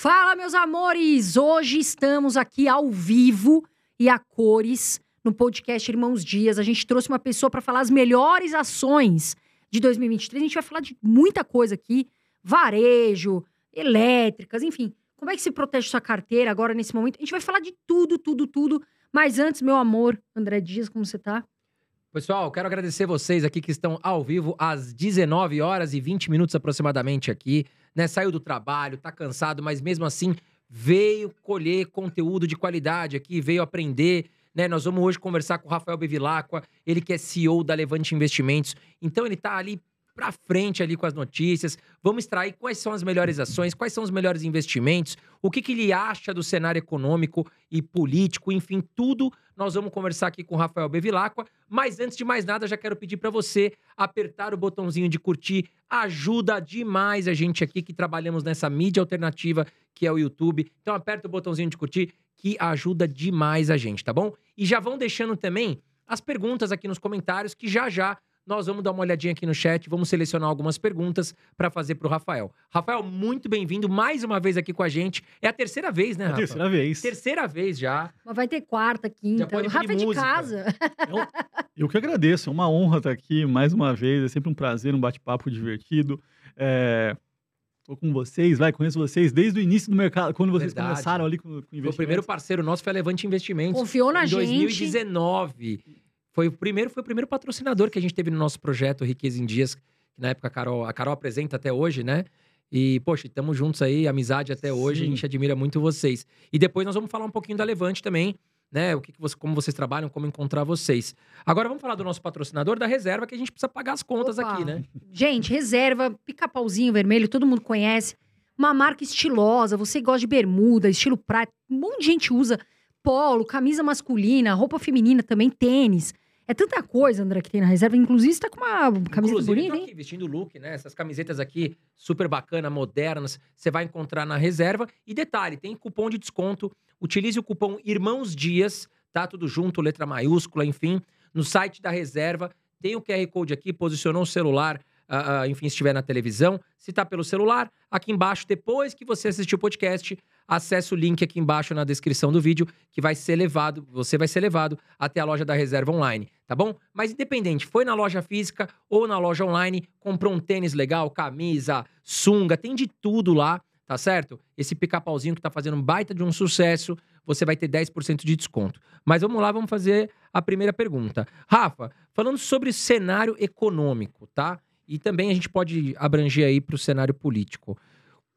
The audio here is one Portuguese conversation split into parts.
Fala, meus amores! Hoje estamos aqui ao vivo e a cores no podcast Irmãos Dias. A gente trouxe uma pessoa para falar as melhores ações de 2023. A gente vai falar de muita coisa aqui: varejo, elétricas, enfim. Como é que se protege sua carteira agora nesse momento? A gente vai falar de tudo, tudo, tudo. Mas antes, meu amor, André Dias, como você tá? Pessoal, quero agradecer vocês aqui que estão ao vivo às 19 horas e 20 minutos aproximadamente aqui, né? Saiu do trabalho, tá cansado, mas mesmo assim veio colher conteúdo de qualidade aqui, veio aprender, né? Nós vamos hoje conversar com o Rafael Bevilacqua, ele que é CEO da Levante Investimentos. Então ele tá ali para frente ali com as notícias. Vamos extrair quais são as melhores ações, quais são os melhores investimentos, o que, que ele acha do cenário econômico e político, enfim, tudo nós vamos conversar aqui com o Rafael Bevilacqua. Mas antes de mais nada, já quero pedir para você apertar o botãozinho de curtir. Ajuda demais a gente aqui que trabalhamos nessa mídia alternativa que é o YouTube. Então aperta o botãozinho de curtir que ajuda demais a gente, tá bom? E já vão deixando também as perguntas aqui nos comentários que já já nós vamos dar uma olhadinha aqui no chat, vamos selecionar algumas perguntas para fazer para o Rafael. Rafael, muito bem-vindo mais uma vez aqui com a gente. É a terceira vez, né, É a Rafa? terceira vez. Terceira vez já. Mas vai ter quarta, quinta. O Rafa é de música. casa. Eu, eu que agradeço, é uma honra estar aqui mais uma vez. É sempre um prazer, um bate-papo divertido. É, tô com vocês, vai, conheço vocês desde o início do mercado, quando vocês Verdade. começaram ali com, com investimentos. o primeiro parceiro nosso, foi a Levante Investimentos. Confiou na em gente. 2019. Foi o primeiro, foi o primeiro patrocinador que a gente teve no nosso projeto Riqueza em Dias, que na época a Carol, a Carol apresenta até hoje, né? E, poxa, estamos juntos aí, amizade até hoje, a Sim. gente admira muito vocês. E depois nós vamos falar um pouquinho da Levante também, né? O que, que você, como vocês trabalham, como encontrar vocês. Agora vamos falar do nosso patrocinador da reserva, que a gente precisa pagar as contas Opa. aqui, né? Gente, reserva, pica-pauzinho vermelho, todo mundo conhece. Uma marca estilosa, você gosta de bermuda, estilo praia. Um monte de gente usa polo, camisa masculina, roupa feminina também, tênis. É tanta coisa, André, que tem na reserva. Inclusive, você tá com uma camisa Inclusive, bonita, tô hein? aqui vestindo look, né? Essas camisetas aqui, super bacana, modernas, você vai encontrar na reserva. E detalhe, tem cupom de desconto. Utilize o cupom Irmãos Dias, tá? Tudo junto, letra maiúscula, enfim. No site da reserva, tem o QR Code aqui, posicionou o celular, ah, ah, enfim, se estiver na televisão. Se tá pelo celular, aqui embaixo, depois que você assistir o podcast, acesse o link aqui embaixo na descrição do vídeo, que vai ser levado, você vai ser levado até a loja da reserva online, tá bom? Mas independente, foi na loja física ou na loja online, comprou um tênis legal, camisa, sunga, tem de tudo lá, tá certo? Esse pica-pauzinho que tá fazendo um baita de um sucesso, você vai ter 10% de desconto. Mas vamos lá, vamos fazer a primeira pergunta. Rafa, falando sobre cenário econômico, tá? E também a gente pode abranger aí para o cenário político.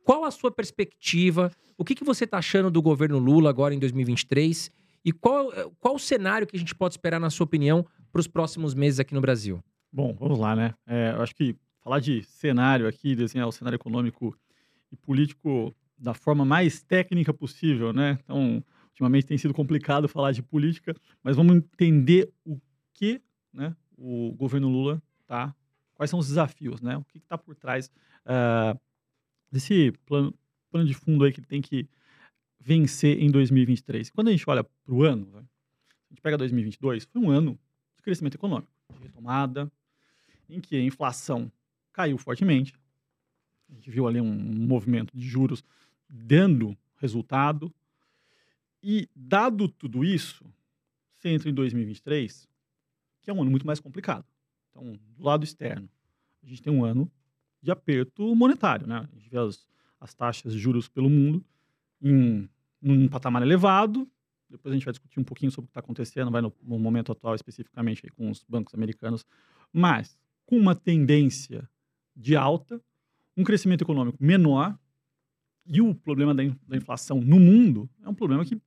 Qual a sua perspectiva? O que, que você está achando do governo Lula agora em 2023? E qual, qual o cenário que a gente pode esperar, na sua opinião, para os próximos meses aqui no Brasil? Bom, vamos lá, né? É, eu acho que falar de cenário aqui, desenhar o cenário econômico e político da forma mais técnica possível, né? Então, ultimamente tem sido complicado falar de política, mas vamos entender o que né, o governo Lula tá, quais são os desafios, né? O que está por trás ah, desse plano, plano de fundo aí que ele tem que vencer em 2023. Quando a gente olha para o ano, a gente pega 2022, foi um ano de crescimento econômico, de retomada, em que a inflação caiu fortemente. A gente viu ali um movimento de juros dando resultado. E, dado tudo isso, você entra em 2023, que é um ano muito mais complicado. Então, do lado externo, a gente tem um ano de aperto monetário. Né? A gente vê as, as taxas de juros pelo mundo em um patamar elevado. Depois a gente vai discutir um pouquinho sobre o que está acontecendo, vai no, no momento atual especificamente com os bancos americanos, mas com uma tendência de alta, um crescimento econômico menor e o problema da, in- da inflação no mundo é um problema que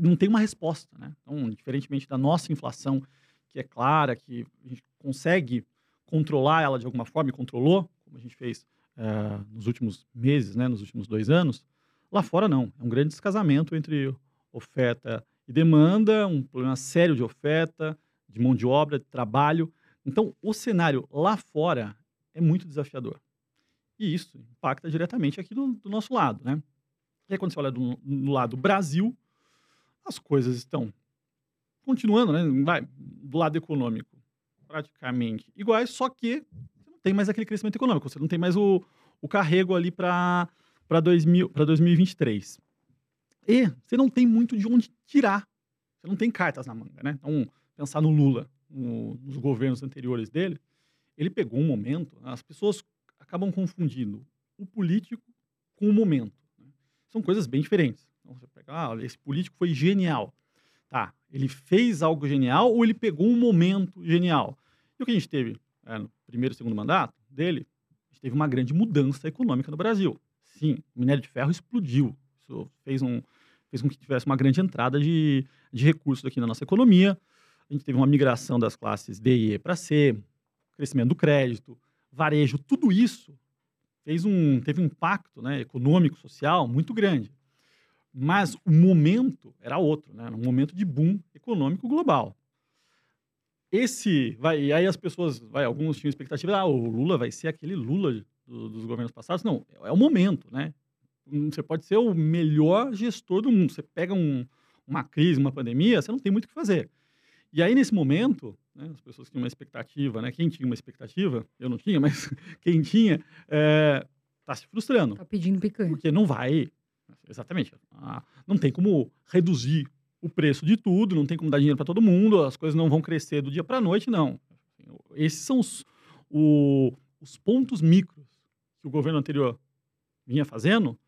não tem uma resposta, né? Então, diferentemente da nossa inflação, que é clara, que a gente consegue controlar ela de alguma forma e controlou, como a gente fez eh, nos últimos meses, né, nos últimos dois anos, lá fora não. É um grande descasamento entre oferta e demanda, um problema sério de oferta, de mão de obra, de trabalho. Então, o cenário lá fora é muito desafiador. E isso impacta diretamente aqui do, do nosso lado, né? E aí, quando você olha do, do lado Brasil, as coisas estão continuando, né? Vai, do lado econômico, praticamente iguais, só que você não tem mais aquele crescimento econômico, você não tem mais o, o carrego ali para para 2023. E você não tem muito de onde tirar. Você não tem cartas na manga, né? Então, pensar no Lula, no, nos governos anteriores dele, ele pegou um momento, as pessoas acabam confundindo o político com o momento. Né? São coisas bem diferentes. Então, você pega, ah, esse político foi genial. Tá, ele fez algo genial ou ele pegou um momento genial? E o que a gente teve é, no primeiro e segundo mandato dele, a gente teve uma grande mudança econômica no Brasil. Sim, o minério de ferro explodiu. Isso fez, um, fez com que tivesse uma grande entrada de, de recursos aqui na nossa economia. A gente teve uma migração das classes D e E para C, crescimento do crédito, varejo, tudo isso fez um, teve um impacto né, econômico, social muito grande. Mas o momento era outro, né? Era um momento de boom econômico global. Esse vai, e aí as pessoas, vai, alguns tinham expectativa, ah, o Lula vai ser aquele Lula do, dos governos passados. Não, é o momento, né? Você pode ser o melhor gestor do mundo. Você pega um, uma crise, uma pandemia, você não tem muito o que fazer. E aí, nesse momento, né, as pessoas tinham uma expectativa, né? Quem tinha uma expectativa, eu não tinha, mas quem tinha, está é, se frustrando. Está pedindo picanha. Porque não vai, Exatamente. Ah, não tem como reduzir o preço de tudo, não tem como dar dinheiro para todo mundo, as coisas não vão crescer do dia para a noite, não. Esses são os, o, os pontos micros que o governo anterior vinha fazendo.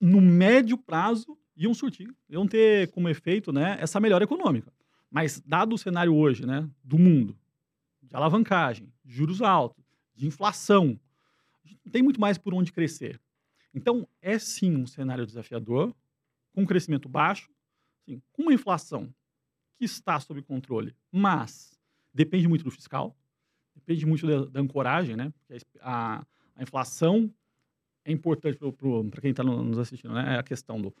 No médio prazo, iam surtir, iam ter como efeito né, essa melhora econômica. Mas, dado o cenário hoje né, do mundo, de alavancagem, de juros altos, de inflação, não tem muito mais por onde crescer. Então, é sim um cenário desafiador, com crescimento baixo, sim, com uma inflação que está sob controle, mas depende muito do fiscal, depende muito da, da ancoragem, né? A, a, inflação é importante para quem está nos assistindo, né? É a questão do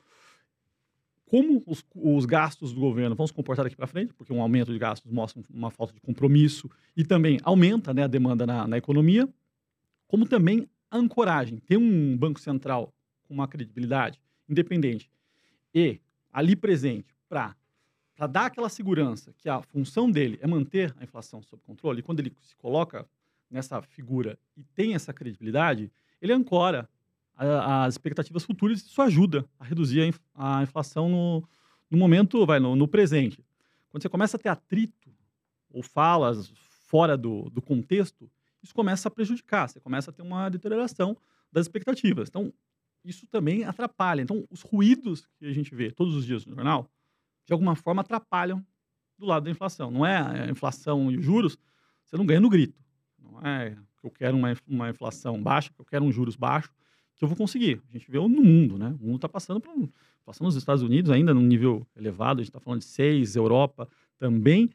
como os, os, gastos do governo vão se comportar daqui para frente, porque um aumento de gastos mostra uma falta de compromisso e também aumenta né, a demanda na, na economia, como também ancoragem, ter um Banco Central com uma credibilidade independente e ali presente para dar aquela segurança que a função dele é manter a inflação sob controle, e quando ele se coloca nessa figura e tem essa credibilidade, ele ancora as expectativas futuras e isso ajuda a reduzir a, a inflação no, no, momento, vai, no, no, presente. Quando você começa a ter atrito ou falas fora do, do contexto, isso começa a prejudicar, você começa a ter uma deterioração das expectativas. Então, isso também atrapalha. Então, os ruídos que a gente vê todos os dias no jornal, de alguma forma atrapalham do lado da inflação. Não é a inflação e os juros, você não ganha no grito. Não é que eu quero uma, uma inflação baixa, que eu quero um juros baixo, que eu vou conseguir. A gente vê no mundo, né? O mundo está passando por passando nos Estados Unidos ainda num nível elevado, a gente está falando de 6, Europa também,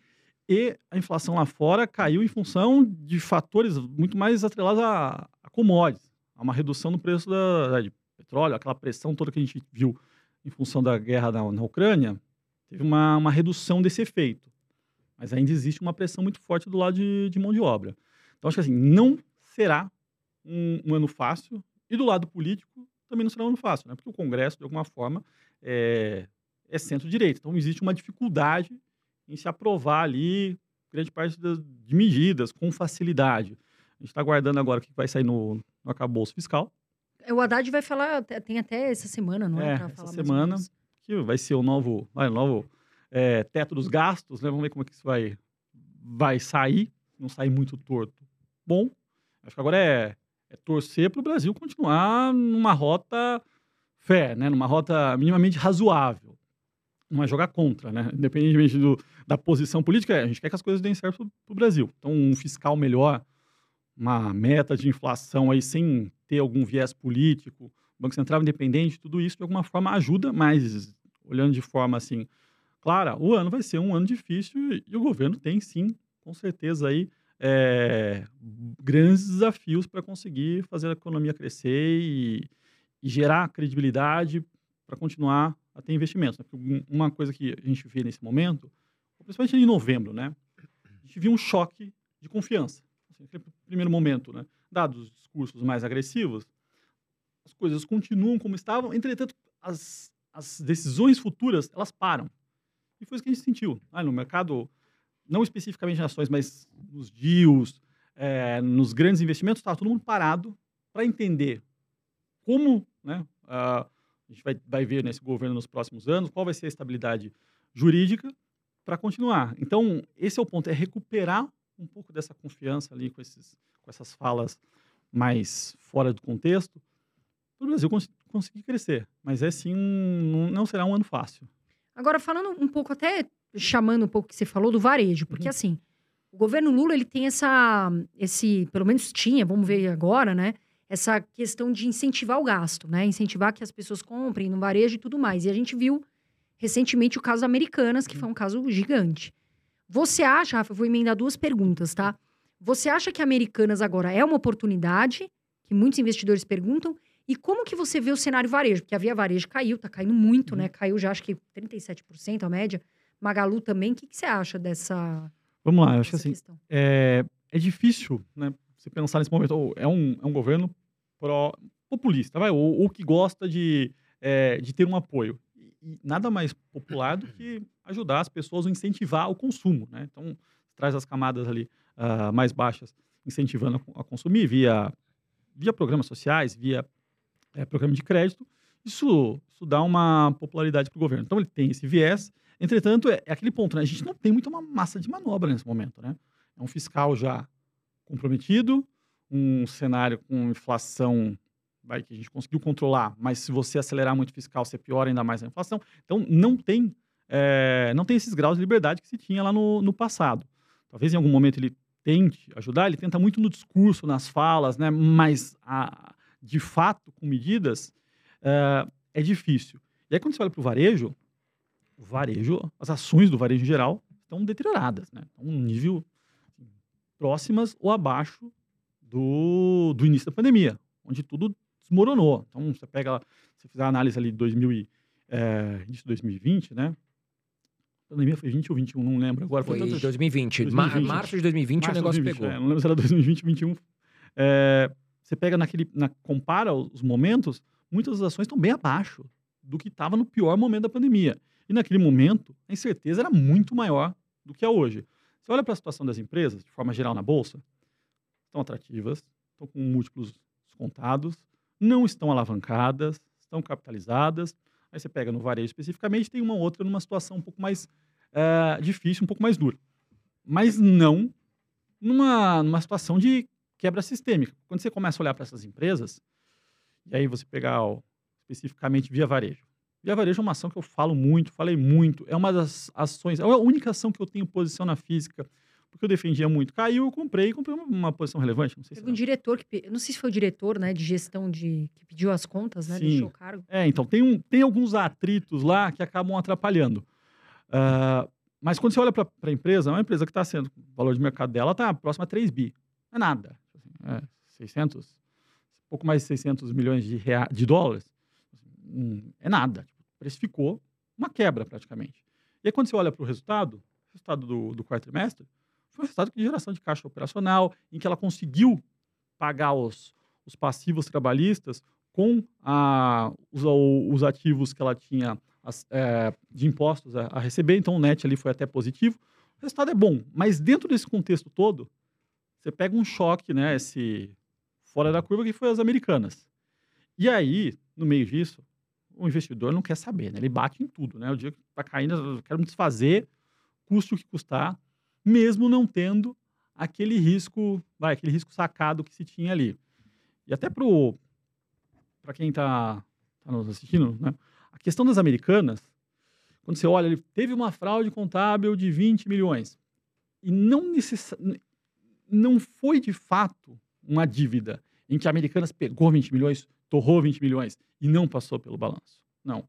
e a inflação lá fora caiu em função de fatores muito mais atrelados a, a commodities, a uma redução no preço da, da, de petróleo, aquela pressão toda que a gente viu em função da guerra na, na Ucrânia, teve uma, uma, redução desse efeito. Mas ainda existe uma pressão muito forte do lado de, de mão de obra. Então, acho que assim, não será um, um, ano fácil, e do lado político também não será um ano fácil, né? porque o Congresso, de alguma forma, é, é centro-direita. Então, existe uma dificuldade em se aprovar ali grande parte das, de medidas com facilidade. A gente está aguardando agora o que vai sair no, no acabouço fiscal. É, o Haddad vai falar, tem até essa semana, não é? É, essa semana, que vai ser o novo, vai, o novo é, teto dos gastos, né? Vamos ver como é que isso vai, vai sair, não sair muito torto. Bom, acho que agora é, é torcer para o Brasil continuar numa rota fé, né? Numa rota minimamente razoável não é jogar contra, né? Independentemente do, da posição política, a gente quer que as coisas deem certo para o Brasil. Então, um fiscal melhor, uma meta de inflação aí sem ter algum viés político, Banco Central independente, tudo isso de alguma forma ajuda, mas olhando de forma assim clara, o ano vai ser um ano difícil e o governo tem sim, com certeza aí é, grandes desafios para conseguir fazer a economia crescer e, e gerar credibilidade para continuar a ter investimentos. Né? Uma coisa que a gente vê nesse momento, principalmente em novembro, né? a gente viu um choque de confiança. Assim, primeiro momento, né? dados os discursos mais agressivos, as coisas continuam como estavam, entretanto, as, as decisões futuras, elas param. E foi isso que a gente sentiu. Ah, no mercado, não especificamente em ações, mas nos deals, é, nos grandes investimentos, estava todo mundo parado para entender como, né, a gente vai, vai ver nesse governo nos próximos anos, qual vai ser a estabilidade jurídica para continuar. Então, esse é o ponto, é recuperar um pouco dessa confiança ali com, esses, com essas falas mais fora do contexto, para o Brasil cons conseguir crescer. Mas é sim, um, não será um ano fácil. Agora, falando um pouco, até chamando um pouco o que você falou do varejo, porque uhum. assim, o governo Lula, ele tem essa, esse, pelo menos tinha, vamos ver agora, né? Essa questão de incentivar o gasto, né? Incentivar que as pessoas comprem no varejo e tudo mais. E a gente viu recentemente o caso Americanas, que uhum. foi um caso gigante. Você acha, Rafa, eu vou emendar duas perguntas, tá? Você acha que Americanas agora é uma oportunidade, que muitos investidores perguntam, e como que você vê o cenário varejo? Porque a Via Varejo caiu, tá caindo muito, uhum. né? Caiu já acho que 37% a média. Magalu também. O que, que você acha dessa Vamos lá, eu acho que assim, é, é difícil, né, você pensar nesse momento, é um, é um governo pró, populista, vai, ou, ou que gosta de, é, de ter um apoio. E nada mais popular do que ajudar as pessoas a incentivar o consumo, né? Então, traz as camadas ali uh, mais baixas, incentivando a, a, consumir via, via programas sociais, via é, programa de crédito. Isso, isso dá uma popularidade para o governo. Então, ele tem esse viés, Entretanto, é, é, aquele ponto, né? A gente não tem muita uma massa de manobra nesse momento, né? É um fiscal já comprometido, um cenário com inflação vai, que a gente conseguiu controlar, mas se você acelerar muito fiscal, você piora ainda mais a inflação. Então, não tem, é, não tem esses graus de liberdade que se tinha lá no, no passado. Talvez em algum momento ele tente ajudar, ele tenta muito no discurso, nas falas, né? mas a, de fato, com medidas, é, é difícil. E aí, quando você olha para o varejo, o varejo, as ações do varejo em geral estão deterioradas, né? Estão um nível próximas ou abaixo do, do início da pandemia, onde tudo desmoronou. Então, você pega, se fizer a análise ali de 2000 e, é, início de 2020, né? A pandemia foi 20 ou 21, não lembro agora. Foi, foi 2020. 2020. Março de 2020 Março o negócio 2020, pegou. É, não lembro se era 2020 ou 2021. É, você pega naquele, na, compara os momentos, muitas das ações estão bem abaixo do que estava no pior momento da pandemia. E naquele momento, a incerteza era muito maior do que é hoje. Você olha para a situação das empresas, de forma geral na Bolsa, estão atrativas, estão com múltiplos descontados, não estão alavancadas, estão capitalizadas. Aí você pega no varejo especificamente, tem uma outra numa situação um pouco mais é, difícil, um pouco mais dura. Mas não numa, numa situação de quebra sistêmica. Quando você começa a olhar para essas empresas, e aí você pegar especificamente via varejo, Via Varejo é uma ação que eu falo muito, falei muito. É uma das ações, é a única ação que eu tenho posição na física, porque eu defendia muito. Caiu, eu comprei, comprei uma, uma posição relevante. Não sei Teve se um diretor que, não sei se foi o diretor, né, de gestão de que pediu as contas, né, Sim. deixou o cargo. É, então tem, um, tem alguns atritos lá que acabam atrapalhando. Uh, mas quando você olha para a empresa, é uma empresa que está sendo, o valor de mercado dela está próximo a 3 bi. Não é nada. É 600, pouco mais de 600 milhões de, rea, de dólares. Hum, é nada precificou uma quebra praticamente. E aí, quando você olha para o resultado, o resultado do, do quarto trimestre, foi um resultado de geração de caixa operacional, em que ela conseguiu pagar os, os passivos trabalhistas com a, os, os, ativos que ela tinha as, é, de impostos a, a, receber, então o net ali foi até positivo. O resultado é bom, mas dentro desse contexto todo, você pega um choque, né, esse fora da curva que foi as americanas. E aí, no meio disso, o investidor não quer saber, né? Ele bate em tudo, né? O dia que está caindo, eu quero me desfazer, custe o que custar, mesmo não tendo aquele risco, vai, aquele risco sacado que se tinha ali. E até para quem está tá nos assistindo, né? A questão das americanas, quando você olha, ele teve uma fraude contábil de 20 milhões e não necess... não foi de fato uma dívida em que a Americanas pegou 20 milhões, torrou 20 milhões e não passou pelo balanço. Não.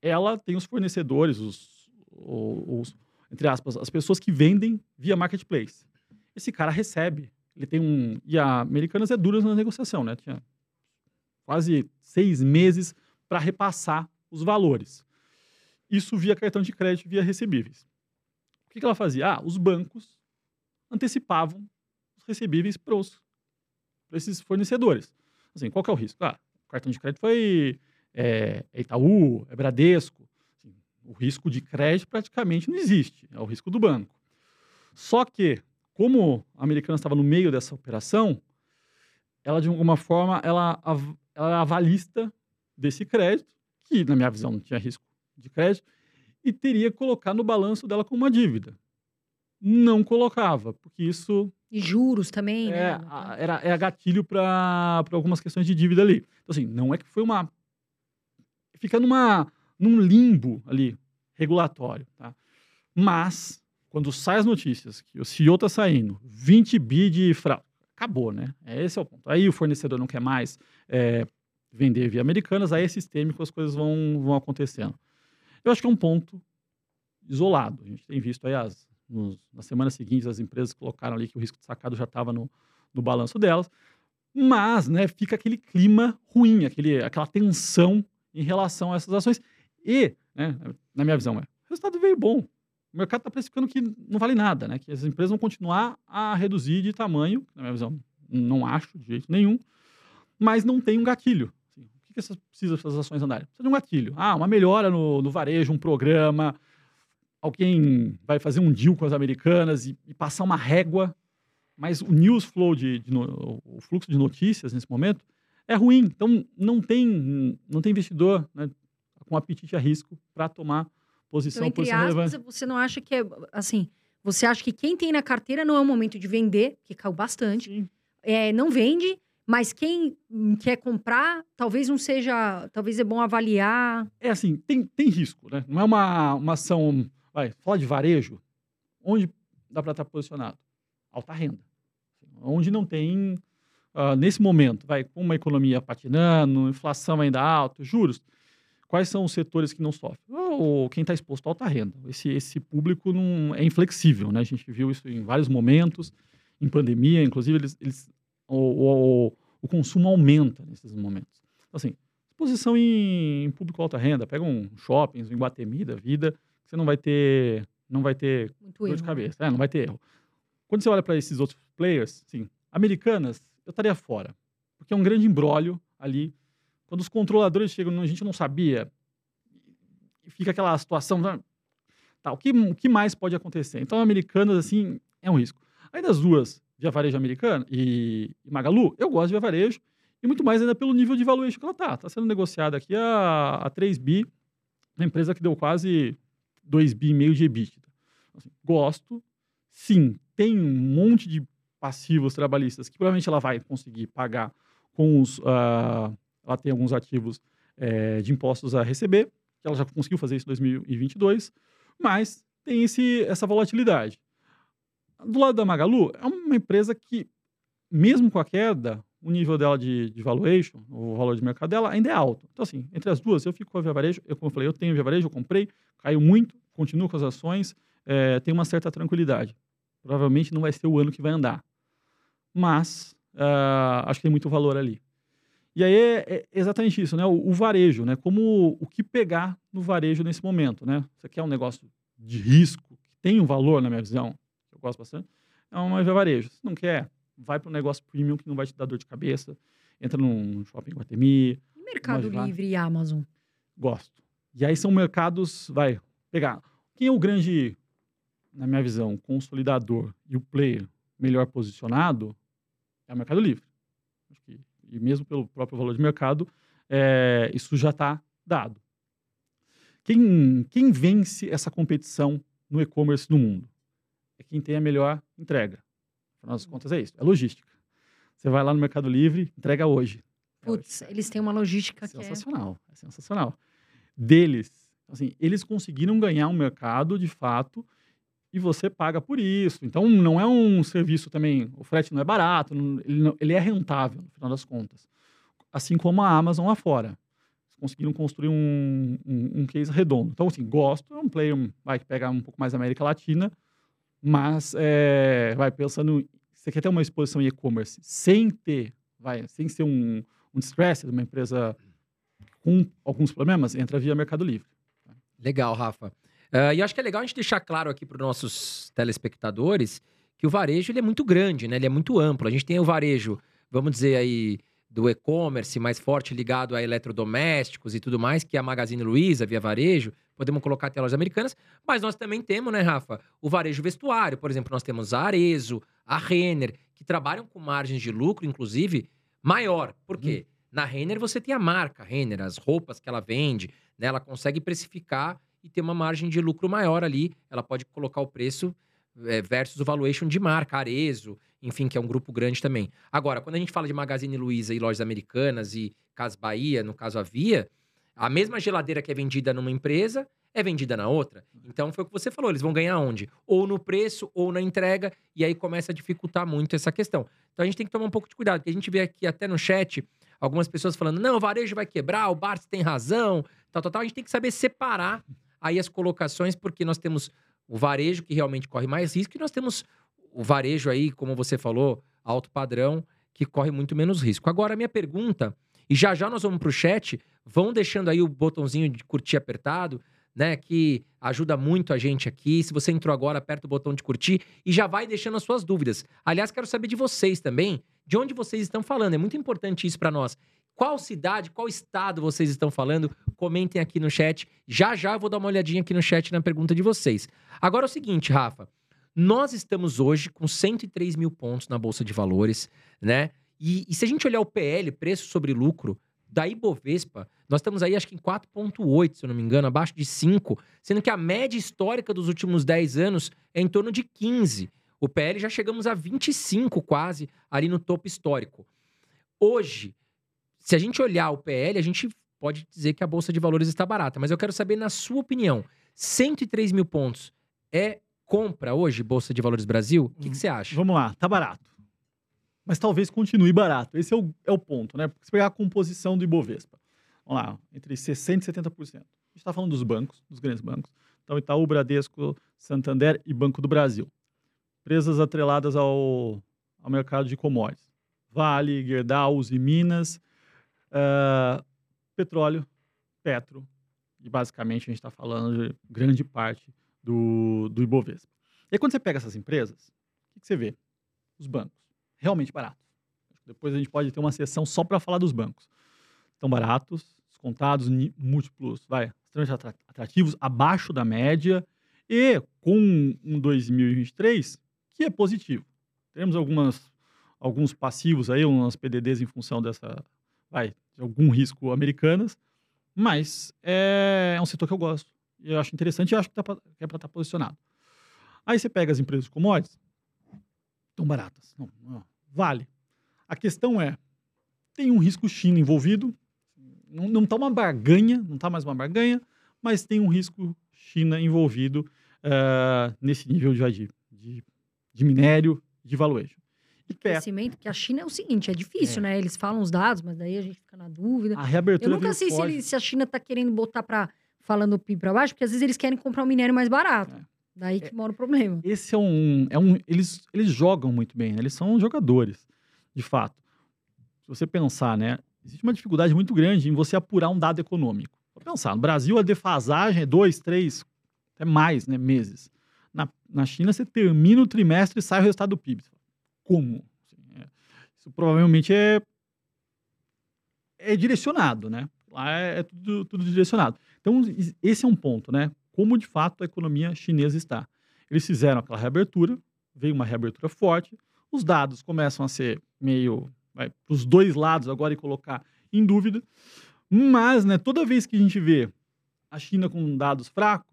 Ela tem os fornecedores, os, os, entre aspas, as pessoas que vendem via marketplace. Esse cara recebe. Ele tem um. E a Americanas é dura na negociação, né? Tinha quase seis meses para repassar os valores. Isso via cartão de crédito, via recebíveis. O que, que ela fazia? Ah, os bancos antecipavam os recebíveis para esses fornecedores. Assim, qual que é o risco? Ah, cartão de crédito foi é, é Itaú, é Bradesco. Assim, o risco de crédito praticamente não existe, é o risco do banco. Só que, como a americana estava no meio dessa operação, ela de alguma forma ela ela era avalista desse crédito, que na minha visão não tinha risco de crédito, e teria que colocar no balanço dela como uma dívida. Não colocava, porque isso E juros também, é, né? a- era, é gatilho para algumas questões de dívida ali. Então, assim, não é que foi uma. Fica numa, num limbo ali, regulatório. Tá? Mas, quando sai as notícias que o CEO está saindo, 20 bi de fraude, acabou, né? Esse é o ponto. Aí o fornecedor não quer mais é, vender via americanas, aí é sistêmico, as coisas vão, vão acontecendo. Eu acho que é um ponto isolado. A gente tem visto aí as, nos, nas semanas seguintes as empresas colocaram ali que o risco de sacado já estava no, no balanço delas, mas né, fica aquele clima ruim, aquele, aquela tensão em relação a essas ações. E, né, na minha visão, é, o resultado veio bom. O mercado está precificando que não vale nada, né? Que as empresas vão continuar a reduzir de tamanho, na minha visão, não acho de jeito nenhum, mas não tem um gatilho. Assim, o que, que essas, precisa essas ações andarem? Precisa de um gatilho. Ah, uma melhora no, no varejo, um programa, alguém vai fazer um deal com as americanas e, e passar uma régua, mas o news flow, de, de o fluxo de notícias nesse momento é ruim. Então, não tem, não tem investidor né, com apetite a risco para tomar posição, Então, entre posição aspas, relevante. você não acha que é assim? Você acha que quem tem na carteira não é o momento de vender, que caiu bastante, Sim. é, não vende, mas quem quer comprar, talvez não seja, talvez é bom avaliar. É assim, tem, tem risco, né? Não é uma, uma ação. Vai, fala de varejo, onde dá para estar posicionado? Alta renda. Onde não tem, ah, nesse momento, vai, com uma economia patinando, inflação ainda alta, juros, quais são os setores que não sofrem? Ou quem está exposto à alta renda. Esse, esse público não é inflexível, né? A gente viu isso em vários momentos, em pandemia, inclusive, eles, eles, o, o, o consumo aumenta nesses momentos. Então, assim, exposição em, em público alta renda, pega um shoppings, um Iguatemi da vida, você não vai ter, não vai ter Muito dor erro. de né? cabeça, é, não vai ter erro. Quando você olha para esses outros players, sim, americanas, eu estaria fora, porque é um grande embrólio ali. Quando os controladores chegam, a gente não sabia, fica aquela situação, né? tá, o que, o que mais pode acontecer? Então, americanas, assim, é um risco. Aí das duas, Via Varejo Americana e, e Magalu, eu gosto de Via Varejo, e muito mais ainda pelo nível de valuation que ela está. Está sendo negociada aqui a, a 3 bi, uma empresa que deu quase 2 bi meio de EBITDA. Assim, gosto, sim, tem um monte de passivos trabalhistas que provavelmente ela vai conseguir pagar com os... ah, ela tem alguns ativos eh, de impostos a receber, que ela já conseguiu fazer isso em 2022, mas tem esse, essa volatilidade. Do lado da Magalu, é uma empresa que, mesmo com a queda, o nível dela de, de valuation, o valor de mercado dela, ainda é alto. Então, assim, entre as duas, eu fico com a Via Varejo. Eu, como eu falei, eu tenho Via Varejo, eu comprei, caiu muito, continuo com as ações, tem uma certa tranquilidade. Provavelmente não vai ser o ano que vai andar. Mas, ah, acho que tem muito valor ali. E aí é, é exatamente isso, né? O, o varejo, né? Como o que pegar no varejo nesse momento, né? Você quer um negócio de risco, que tem um valor, na minha visão, eu gosto bastante, é uma Via varejo. Se não quer, vai para um negócio premium que não vai te dar dor de cabeça. Entra num shopping Guatemi, E Mercado. Livre e Amazon. gosto. E aí são mercados, vai, pegar. Quem é o grande, na minha visão, consolidador e o player melhor posicionado é o Mercado Livre. E mesmo pelo próprio valor de mercado, é, isso já está dado. Quem, quem vence essa competição no e-commerce no mundo? É quem tem a melhor entrega. Afinal das contas, é isso. É logística. Você vai lá no Mercado Livre, entrega hoje. É hoje. Putz, eles têm uma logística que é... Sensacional, é sensacional. Deles, assim, eles conseguiram ganhar um mercado de fato e você paga por isso. Então, não é um serviço também, o frete não é barato, não- ele, não- ele é rentável, no final das contas. Assim como a Amazon lá fora. Eles conseguiram construir um, um, um case redondo. Então, assim, gosto, é um player vai, que pega um pouco mais América Latina, mas é, vai pensando, você quer ter uma exposição em e-commerce sem ter, vai, sem ser um, um distress de uma empresa com alguns problemas, entra via Mercado Livre. Legal, Rafa. Ah, e acho que é legal a gente deixar claro aqui para os nossos telespectadores que o varejo ele é muito grande, né? Ele é muito amplo. A gente tem o varejo, vamos dizer aí, do e-commerce mais forte ligado a eletrodomésticos e tudo mais, que é a Magazine Luiza, via varejo. Podemos colocar até lojas americanas. Mas nós também temos, né, Rafa, o varejo vestuário. Por exemplo, nós temos a Arezo, a Renner, que trabalham com margens de lucro, inclusive, maior. Por quê? Na Renner você tem a marca Renner, as roupas que ela vende, né? Ela consegue precificar e ter uma margem de lucro maior ali. Ela pode colocar o preço é, versus o valuation de marca, Arezo, enfim, que é um grupo grande também. Agora, quando a gente fala de Magazine Luiza e lojas americanas e Cas Bahia, no caso a Via, a mesma geladeira que é vendida numa empresa é vendida na outra. Então foi o que você falou, eles vão ganhar onde? Ou no preço ou na entrega, e aí começa a dificultar muito essa questão. Então a gente tem que tomar um pouco de cuidado, porque a gente vê aqui até no chat algumas pessoas falando: "Não, o varejo vai quebrar, o Bartz tem razão", tal, tal, tal. A gente tem que saber separar aí as colocações, porque nós temos o varejo que realmente corre mais risco e nós temos o varejo aí, como você falou, alto padrão, que corre muito menos risco. Agora a minha pergunta, e já já nós vamos para o chat, vão deixando aí o botãozinho de curtir apertado, né, que ajuda muito a gente aqui. Se você entrou agora, aperta o botão de curtir e já vai deixando as suas dúvidas. Aliás, quero saber de vocês também, de onde vocês estão falando. É muito importante isso para nós. Qual cidade, qual estado vocês estão falando? Comentem aqui no chat. Já já eu vou dar uma olhadinha aqui no chat na pergunta de vocês. Agora é o seguinte, Rafa. Nós estamos hoje com 103 mil pontos na Bolsa de Valores, né? E, e se a gente olhar o PL, preço sobre lucro, da Ibovespa, nós estamos aí acho que em 4,8, se eu não me engano, abaixo de 5, sendo que a média histórica dos últimos 10 anos é em torno de 15. O PL já chegamos a 25 quase, ali no topo histórico. Hoje, se a gente olhar o PL, a gente pode dizer que a Bolsa de Valores está barata, mas eu quero saber, na sua opinião, 103 mil pontos é compra hoje, Bolsa de Valores Brasil? O que, que você acha? Vamos lá, tá barato mas talvez continue barato. Esse é o, é o ponto, né? Porque se pegar a composição do Ibovespa, vamos lá, entre 60% e 70%. A gente está falando dos bancos, dos grandes bancos. Então, Itaú, Bradesco, Santander e Banco do Brasil. Empresas atreladas ao, ao mercado de commodities. Vale, Gerdau, e Minas, uh, petróleo, Petro. E basicamente a gente está falando de grande parte do, do Ibovespa. E aí, quando você pega essas empresas, o que, que você vê? Os bancos realmente baratos. Depois a gente pode ter uma sessão só para falar dos bancos. Estão baratos, descontados, múltiplos, vai, extremamente atrativos, abaixo da média e com um 2023 que é positivo. Temos algumas, alguns passivos aí, umas PDDs em função dessa, vai, de algum risco americanas, mas é, é um setor que eu gosto. Eu acho interessante e acho que, tá pra, que é para estar tá posicionado. Aí você pega as empresas de commodities, tão baratas. Não, não, vale. A questão é, tem um risco China envolvido, não está uma barganha, não está mais uma barganha, mas tem um risco China envolvido uh, nesse nível de, de, de minério, de valuation. E crescimento, que a China é o seguinte, é difícil, é. né? Eles falam os dados, mas daí a gente fica na dúvida. A reabertura Eu nunca sei se, ele, se, a China está querendo botar para falando o PIB para baixo, porque às vezes eles querem comprar um minério mais barato. É. Daí que é, mora o problema. Esse é um. É um eles, eles jogam muito bem, né? eles são jogadores, de fato. Se você pensar, né? Existe uma dificuldade muito grande em você apurar um dado econômico. Vou pensar, no Brasil a defasagem é dois, três, até mais, né? Meses. Na, na China você termina o trimestre e sai o resultado do PIB. Como? Assim, é, isso provavelmente é, é direcionado, né? Lá é, é tudo, tudo direcionado. Então, esse é um ponto, né? Como de fato a economia chinesa está. Eles fizeram aquela reabertura, veio uma reabertura forte, os dados começam a ser meio para os dois lados agora e colocar em dúvida, mas né, toda vez que a gente vê a China com dados fracos,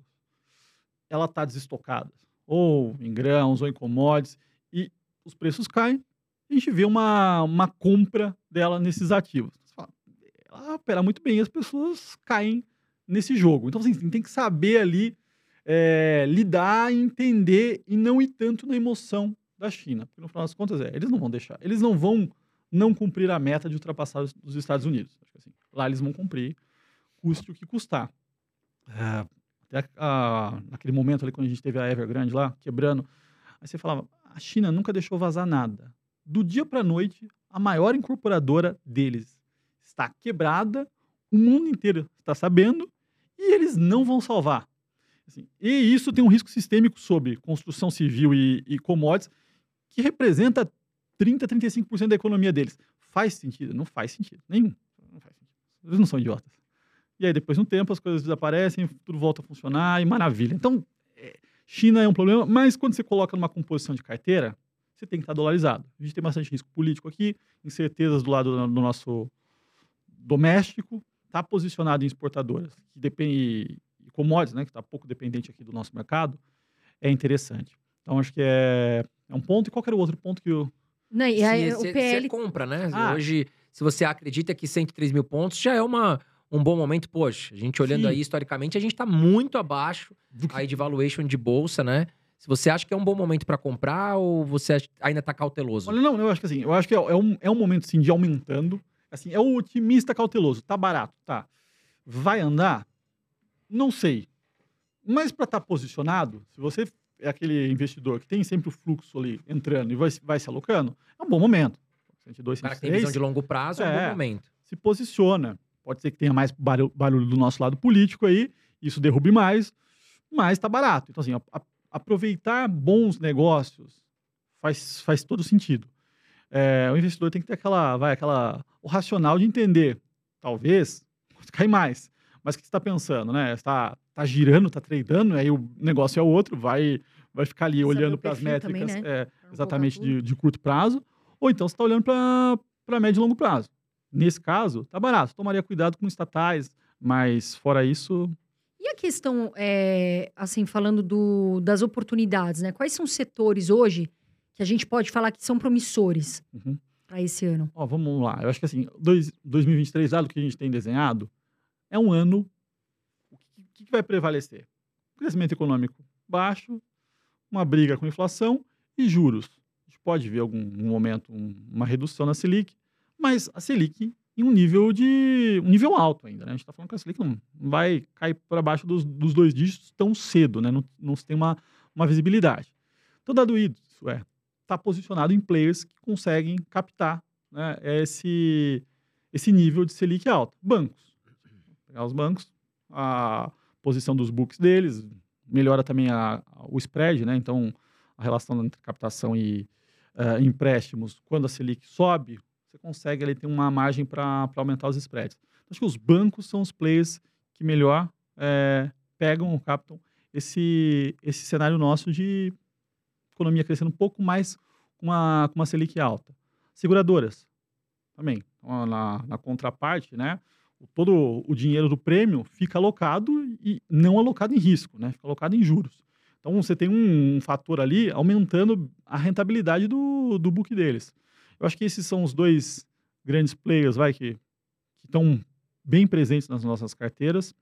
ela está desestocada, ou em grãos, ou em commodities, e os preços caem, a gente vê uma, uma compra dela nesses ativos. Ela opera muito bem, as pessoas caem nesse jogo. Então, assim, tem que saber ali é, lidar, entender e não ir tanto na emoção da China. Porque no final das contas, é, eles não vão deixar. Eles não vão não cumprir a meta de ultrapassar os, os Estados Unidos. Assim, lá eles vão cumprir, custe o que custar. É, até a, naquele momento ali, quando a gente teve a Evergrande lá, quebrando, aí você falava, a China nunca deixou vazar nada. Do dia para a noite, a maior incorporadora deles está quebrada, o mundo inteiro está sabendo, e eles não vão salvar. Assim, e isso tem um risco sistêmico sobre construção civil e, e commodities, que representa 30%, 35% da economia deles. Faz sentido? Não faz sentido. Nenhum. Não faz sentido. Eles não são idiotas. E aí, depois de um tempo, as coisas desaparecem, tudo volta a funcionar e maravilha. Então, é, China é um problema, mas quando você coloca numa composição de carteira, você tem que estar dolarizado. A gente tem bastante risco político aqui, incertezas do lado do nosso doméstico, está posicionado em exportadoras, que depende, e commodities, né, que está pouco dependente aqui do nosso mercado, é interessante. Então, acho que é, é um ponto. E qual era o outro ponto que eu... Não, e aí, o PL... Você compra, né? Ah. Hoje, se você acredita que 103 mil pontos já é uma, um bom momento. Poxa, a gente olhando Sim. aí historicamente, a gente tá muito abaixo do que- aí de valuation de bolsa, né? Se você acha que é um bom momento para comprar ou você acha- ainda tá cauteloso? Olha, não, eu acho que assim, eu acho que é, é um, é um momento, sim, de aumentando. Assim, é o otimista cauteloso. Tá barato, tá. Vai andar? Não sei. Mas para estar posicionado, se você é aquele investidor que tem sempre o fluxo ali entrando e vai, vai se alocando, é um bom momento. 102, O cara que tem 103, visão de longo prazo é, um É. bom momento. se posiciona. Pode ser que tenha mais barulho, barulho do nosso lado político aí, isso derrube mais, mas tá barato. Então, assim, a- a- aproveitar bons negócios faz, faz todo sentido. É, o investidor tem que ter aquela, vai, aquela, o racional de entender, talvez, cai mais. Mas o que você está pensando, né? Está tá girando, está tradando, aí o negócio é outro, vai, vai ficar ali Saber olhando para as perfil também, métricas, né? é, exatamente de, de curto prazo, ou então você está olhando para médio e longo prazo. Nesse caso, tá barato. Tomaria cuidado com estatais, mas fora isso, E a questão, é, assim, falando do- das oportunidades, né? Quais são os setores hoje que a gente pode falar que são promissores uhum. para esse ano? Ó, vamos lá. Eu acho que assim, dois, 2023, dado que a gente tem desenhado, é um ano. O que, que vai prevalecer? Crescimento econômico baixo, uma briga com inflação e juros. A gente pode ver algum um momento um- uma redução na Selic, mas a Selic em um nível de um nível alto ainda. Né? A gente está falando que a Selic não não vai cair para baixo dos, dos dois dígitos tão cedo, né? não, não se tem uma, uma visibilidade. Então, dado isso, é está posicionado em players que conseguem captar né, esse, esse nível de Selic alto. Bancos. Pegar os bancos, a posição dos books deles, melhora também a, o spread, né? Então, a relação entre captação e eh, empréstimos, quando a Selic sobe, você consegue ali ter uma margem para aumentar os spreads. Acho que os bancos são os players que melhor eh, pegam ou captam esse, esse cenário nosso de economia crescendo um pouco mais com uma, com uma Selic alta. Seguradoras, também. Então, na, na contraparte, né? Todo o dinheiro do prêmio fica alocado e não alocado em risco, né? Fica alocado em juros. Então você tem um, um fator ali aumentando a rentabilidade do, do book deles. Eu acho que esses são os dois grandes players, vai, que estão bem presentes nas nossas carteiras.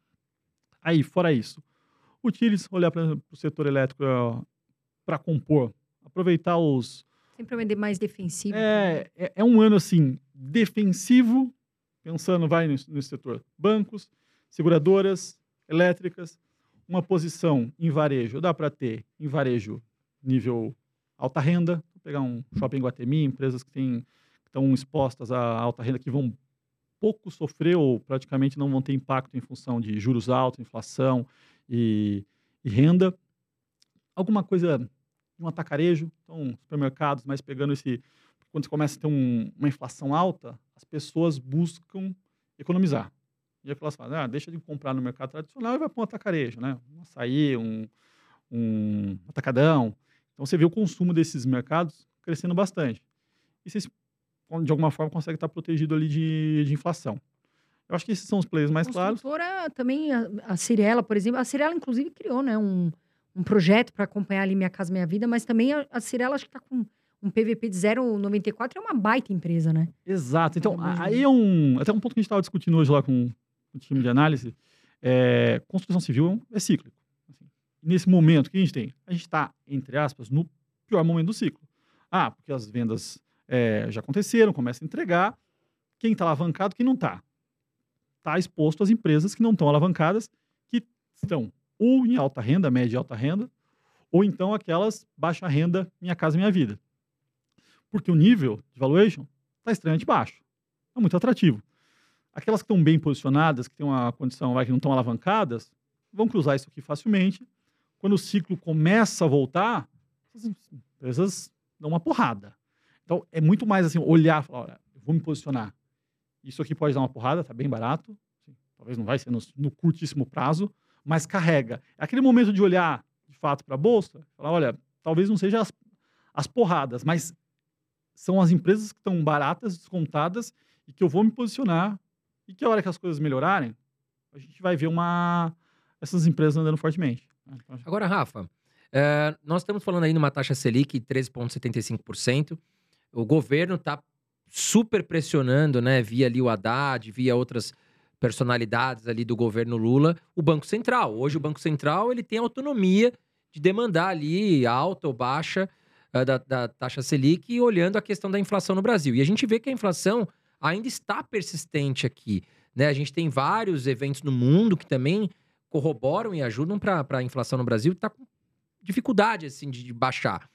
Aí, fora isso, utilize olhar para o setor elétrico para compor, aproveitar os, Sempre vender mais defensivo. é, é, é um ano assim defensivo, pensando vai no, no setor bancos, seguradoras, elétricas, uma posição em varejo, dá para ter em varejo nível alta renda, vou pegar um shopping Guatemi, empresas que têm que estão expostas à alta renda que vão pouco sofrer ou praticamente não vão ter impacto em função de juros altos, inflação e, e renda. Alguma coisa um atacarejo, então supermercados, mas pegando esse quando você começa a ter um- uma inflação alta, as pessoas buscam economizar. E aí elas falam, ah, deixa de comprar no mercado tradicional e vai para um atacarejo, né? Um açaí, um, um atacadão. Então você vê o consumo desses mercados crescendo bastante. E vocês, de alguma forma, conseguem estar protegido ali de, de inflação. Eu acho que esses são os players mais claros. Construtora também, a, a Cirela, por exemplo. A Cirela, inclusive, criou, né? Um, um projeto para acompanhar ali Minha Casa Minha Vida, mas também a, a Cirela acho que está com um PVP de 0,94, é uma baita empresa, né? Exato. Então, a- aí é um. Até um ponto que a gente estava discutindo hoje lá com o time de análise. É, construção civil é é cíclico. Assim, nesse momento, o que a gente tem? A gente está, entre aspas, no pior momento do ciclo. Ah, porque as vendas é, já aconteceram, começa a entregar. Quem está alavancado, quem não está? Está exposto às empresas que não estão alavancadas, que estão ou em alta renda, média e alta renda, ou então aquelas baixa renda, minha casa, minha vida. Porque o nível de valuation está extremamente baixo. É muito atrativo. Aquelas que estão bem posicionadas, que têm uma condição, vai, que não estão alavancadas, vão cruzar isso aqui facilmente. Quando o ciclo começa a voltar, essas empresas dão uma porrada. Então, é muito mais assim, olhar e falar, olha, vou me posicionar. Isso aqui pode dar uma porrada, está bem barato. Talvez não vai ser no, no curtíssimo prazo, mas carrega. É aquele momento de olhar, de fato, para a Bolsa, falar, olha, talvez não seja as, as porradas, mas são as empresas que estão baratas, descontadas, e que eu vou me posicionar e que a hora que as coisas melhorarem, a gente vai ver uma essas empresas andando fortemente. né? Então, Agora, Rafa, é, nós estamos falando aí numa taxa Selic 13,75%. O governo está super pressionando, né, via ali o Haddad, via outras personalidades ali do governo Lula, o Banco Central. Hoje o Banco Central ele tem autonomia de demandar ali alta ou baixa eh, da, da taxa Selic, olhando a questão da inflação no Brasil. E a gente vê que a inflação ainda está persistente aqui. Né? A gente tem vários eventos no mundo que também corroboram e ajudam para a inflação no Brasil está com dificuldade assim de, de baixar.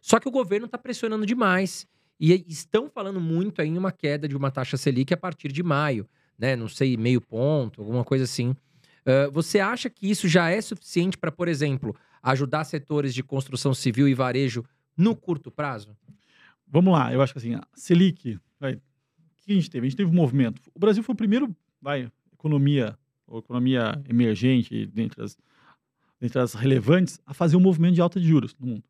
Só que o governo está pressionando demais e estão falando muito aí em uma queda de uma taxa Selic a partir de maio, né? Não sei, meio ponto, alguma coisa assim. Ah, você acha que isso já é suficiente para, por exemplo, ajudar setores de construção civil e varejo no curto prazo? Vamos lá, eu acho que assim, a Selic, vai, o que a gente teve? A gente teve um movimento. O Brasil foi o primeiro, vai, economia, ou economia emergente, dentre as, dentre as relevantes, a fazer um movimento de alta de juros no mundo.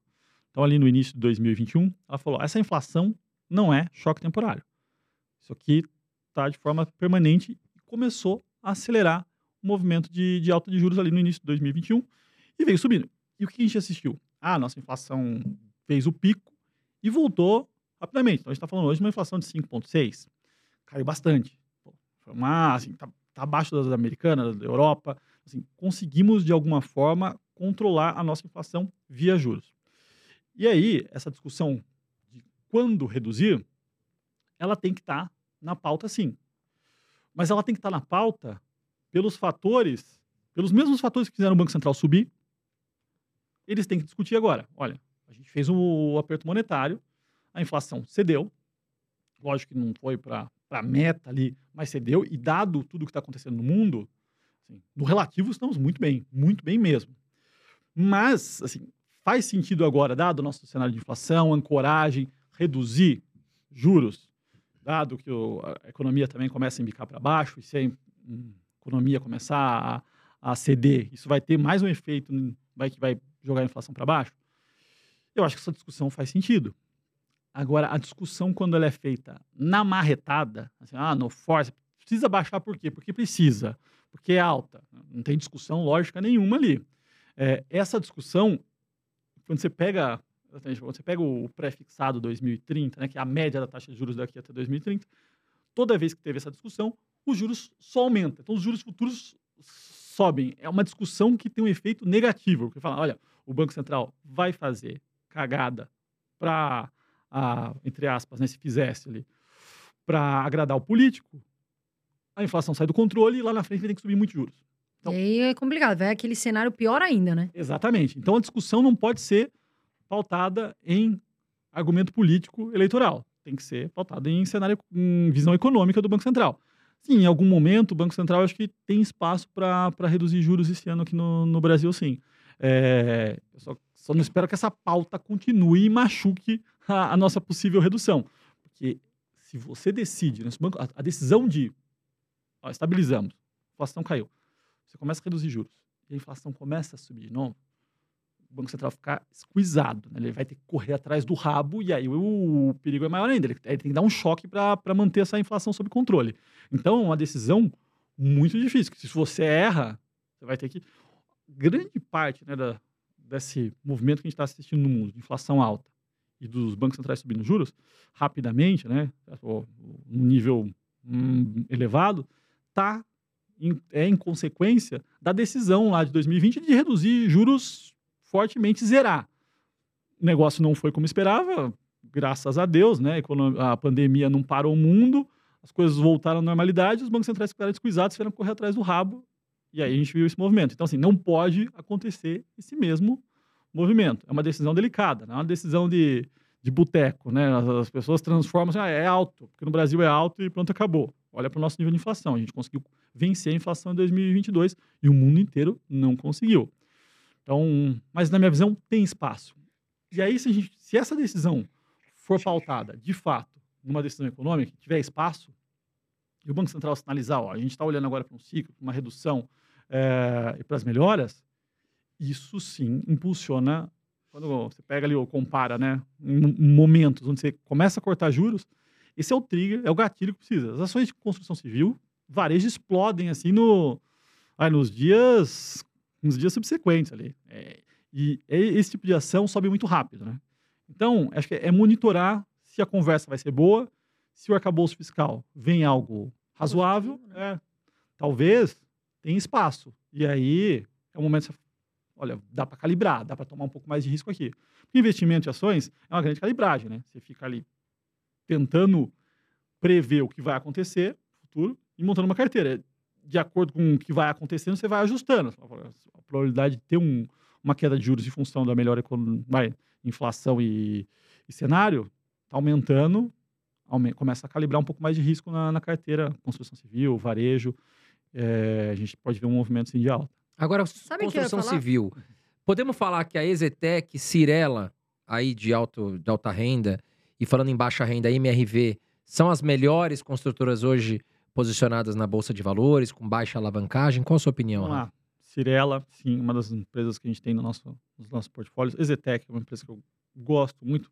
Então, ali no início de 2021, ela falou: essa inflação não é choque temporário. Isso aqui está de forma permanente e começou a acelerar o movimento de, de alta de juros ali no início de 2021 e veio subindo. E o que a gente assistiu? Ah, nossa inflação fez o pico e voltou rapidamente. Então, a gente está falando hoje de uma inflação de 5,6. Caiu bastante. Foi uma, assim, tá, tá abaixo das americanas, da Europa. Assim, conseguimos, de alguma forma, controlar a nossa inflação via juros. E aí, essa discussão de quando reduzir, ela tem que estar na pauta, sim. Mas ela tem que estar na pauta pelos fatores, pelos mesmos fatores que fizeram o Banco Central subir, eles têm que discutir agora. Olha, a gente fez o aperto monetário, a inflação cedeu, lógico que não foi para a meta ali, mas cedeu, e dado tudo que está acontecendo no mundo, assim, no relativo estamos muito bem, muito bem mesmo. Mas, assim, faz sentido agora, dado o nosso cenário de inflação, ancoragem, reduzir juros, dado que o- a economia também começa a embicar para baixo, e se a hum, economia começar a, a ceder, isso vai ter mais um efeito vai, que vai jogar a inflação para baixo? Eu acho que essa discussão faz sentido. Agora, a discussão, quando ela é feita na marretada, assim, ah, no force, precisa baixar por quê? Porque precisa, porque é alta. Não tem discussão lógica nenhuma ali. É, essa discussão, quando você pega exatamente, quando você pega o pré-fixado 2030, né, que é a média da taxa de juros daqui até 2030, toda vez que teve essa discussão, os juros só aumentam. Então, os juros futuros sobem. É uma discussão que tem um efeito negativo, porque fala, olha, o Banco Central vai fazer cagada para, entre aspas, né, se fizesse ali, para agradar o político, a inflação sai do controle e lá na frente vai ter que subir muitos juros. Então- E aí é complicado, vai aquele cenário pior ainda, né? Exatamente. Então a discussão não pode ser pautada em argumento político eleitoral. Tem que ser pautada em cenário, em visão econômica do Banco Central. Sim, em algum momento o Banco Central acho que tem espaço para reduzir juros esse ano aqui no, no Brasil, sim. É, eu só, só não espero que essa pauta continue e machuque a, a nossa possível redução. Porque se você decide, né, banco, a, a decisão de ó, estabilizamos, a inflação caiu, você começa a reduzir juros e a inflação começa a subir de novo, o Banco Central ficar esquisado. Né? Ele vai ter que correr atrás do rabo e aí o, o perigo é maior ainda. Ele, ele tem que dar um choque para manter essa inflação sob controle. Então, é uma decisão muito difícil. Se você erra, você vai ter que. Grande parte né, da, desse movimento que a gente está assistindo no mundo, de inflação alta e dos bancos centrais subindo juros rapidamente, né, um nível hum, elevado, tá é em consequência da decisão lá de 2020 de reduzir juros fortemente zerar. O negócio não foi como esperava, graças a Deus, né? A pandemia não parou o mundo, as coisas voltaram à normalidade, os bancos centrais ficaram descuidados, tiveram que correr atrás do rabo, e aí a gente viu esse movimento. Então, assim, não pode acontecer esse mesmo movimento. É uma decisão delicada, não é uma decisão de, de boteco, né? As, as pessoas transformam assim, ah, é alto, porque no Brasil é alto e pronto, acabou. Olha para o nosso nível de inflação. A gente conseguiu vencer a inflação em 2022 e o mundo inteiro não conseguiu. Então, mas na minha visão, tem espaço. E aí, se, gente, se essa decisão for pautada, de fato, numa decisão econômica, tiver espaço, e o Banco Central sinalizar, ó, a gente está olhando agora para um ciclo, para uma redução é, e para as melhoras, isso sim impulsiona, quando você pega ali ou compara, né, momentos onde você começa a cortar juros, esse é o trigger, é o gatilho que precisa. As ações de construção civil varejo explodem assim no, aí, nos dias nos dias subsequentes ali. É, e esse tipo de ação sobe muito rápido, né? Então, acho que é monitorar se a conversa vai ser boa, se o arcabouço fiscal vem algo razoável, né? é, talvez tenha espaço. E aí é o momento de você, olha, dá para calibrar, dá para tomar um pouco mais de risco aqui. Porque investimento em ações é uma grande calibragem, né? Você fica ali tentando prever o que vai acontecer no futuro e montando uma carteira. De acordo com o que vai acontecendo, você vai ajustando. A probabilidade de ter um, uma queda de juros em função da melhor vai, inflação e, e cenário está aumentando, aumenta, começa a calibrar um pouco mais de risco na, na carteira, construção civil, varejo. É, a gente pode ver um movimento assim, de alta. Agora, Sabe construção civil. Podemos falar que a Exetec, Cirela, aí de, alto, de alta renda, e falando em baixa renda, a MRV, são as melhores construtoras hoje posicionadas na Bolsa de Valores, com baixa alavancagem? Qual a sua opinião? Vamos lá. Cirela, sim, uma das empresas que a gente tem no nosso, nos nossos portfólios. Exetec é uma empresa que eu gosto muito.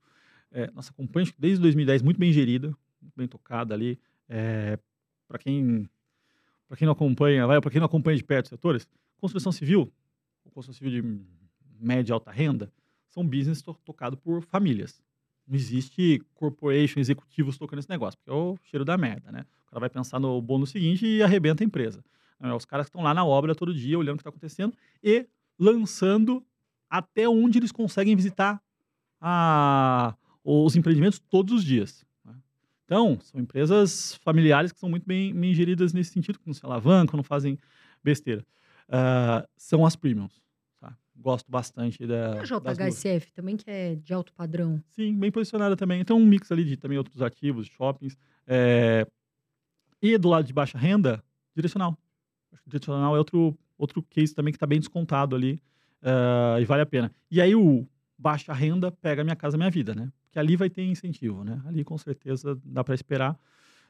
É, nossa acompanha desde 2010, muito bem gerida, muito bem tocada ali. É, para quem para quem não acompanha, vai, para quem não acompanha de perto os setores, construção civil, construção civil de média e alta renda, são business to tocado por famílias. Não existe corporation, executivos tocando esse negócio, porque é o cheiro da merda, né? O cara vai pensar no bônus seguinte e arrebenta a empresa. É, os caras estão lá na obra todo dia, olhando o que está acontecendo e lançando até onde eles conseguem visitar a, os empreendimentos todos os dias. Né? Então, são empresas familiares que são muito bem, bem geridas nesse sentido, que não se alavancam, não fazem besteira. Uh, são as premiums. Gosto bastante da. E a JHSF também, que é de alto padrão. Sim, bem posicionada também. Então, um mix ali de também outros ativos, shoppings. É... E do lado de baixa renda, direcional. Acho que direcional é outro, outro case também que está bem descontado ali uh, e vale a pena. E aí o baixa renda pega Minha Casa Minha Vida, né? Porque ali vai ter incentivo, né? Ali com certeza dá para esperar.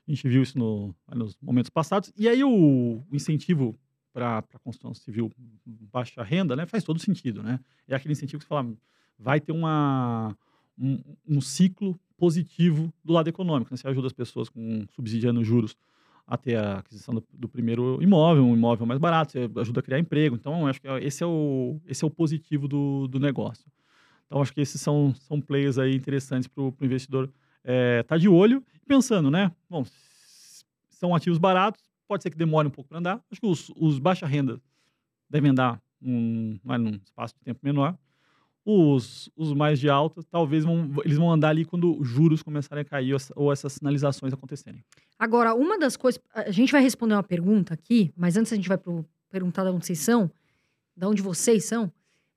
A gente viu isso no, nos momentos passados. E aí o, o incentivo para a construção civil baixa renda, né? Faz todo sentido, né? É aquele incentivo que você fala, vai ter uma, um, um ciclo positivo do lado econômico. Né? Você ajuda as pessoas com subsidiando juros até a aquisição do, do, primeiro imóvel, um imóvel mais barato, você ajuda a criar emprego. Então, acho que esse é o, esse é o positivo do, do negócio. Então, acho que esses são, são players aí interessantes para o investidor estar é, tá de olho e pensando, né? Bom, são ativos baratos, pode ser que demore um pouco para andar. Acho que os, os baixa renda devem andar num, num espaço de tempo menor. Os, os mais de alta, talvez vão, eles vão andar ali quando os juros começarem a cair ou, essas sinalizações acontecerem. Agora, uma das coisas. A gente vai responder uma pergunta aqui, mas antes a gente vai pro, perguntar de onde vocês são, de onde vocês são.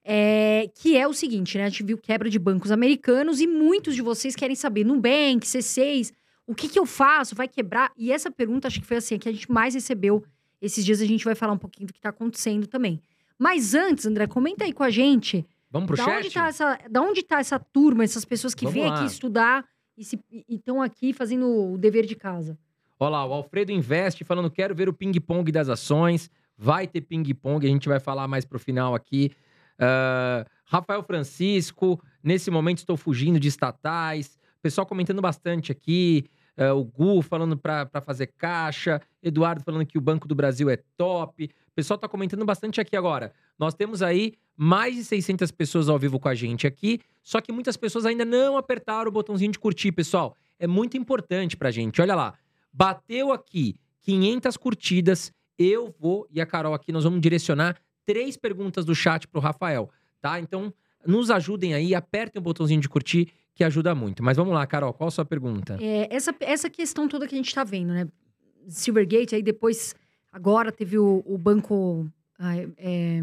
É, que é o seguinte, né? A gente viu quebra de bancos americanos e muitos de vocês querem saber, Nubank, C6, o que, que eu faço? Vai quebrar? E essa pergunta acho que foi assim, a que a gente mais recebeu. Esses dias a gente vai falar um pouquinho do que está acontecendo também. Mas antes, André, comenta aí com a gente Vamos pro da chat? Onde tá essa, da onde tá essa turma, essas pessoas que Vamos vêm lá. aqui estudar e estão aqui fazendo o dever de casa? Olha lá, o Alfredo Investe falando: quero ver o ping-pong das ações. Vai ter ping-pong, a gente vai falar mais pro final aqui. Uh, Rafael Francisco, nesse momento estou fugindo de estatais. Pessoal comentando bastante aqui. Uh, o Gu falando para fazer caixa. Eduardo falando que o Banco do Brasil é top. O pessoal tá comentando bastante aqui agora. Nós temos aí mais de 600 pessoas ao vivo com a gente aqui, só que muitas pessoas ainda não apertaram o botãozinho de curtir, pessoal. É muito importante pra gente. Olha lá, bateu aqui 500 curtidas, eu vou e a Carol aqui nós vamos direcionar três perguntas do chat pro Rafael, tá? Então, nos ajudem aí, apertem o botãozinho de curtir que ajuda muito. Mas vamos lá, Carol, qual a sua pergunta? É, essa, essa questão toda que a gente tá vendo, né? Silvergate, aí depois, agora teve o, o banco. é,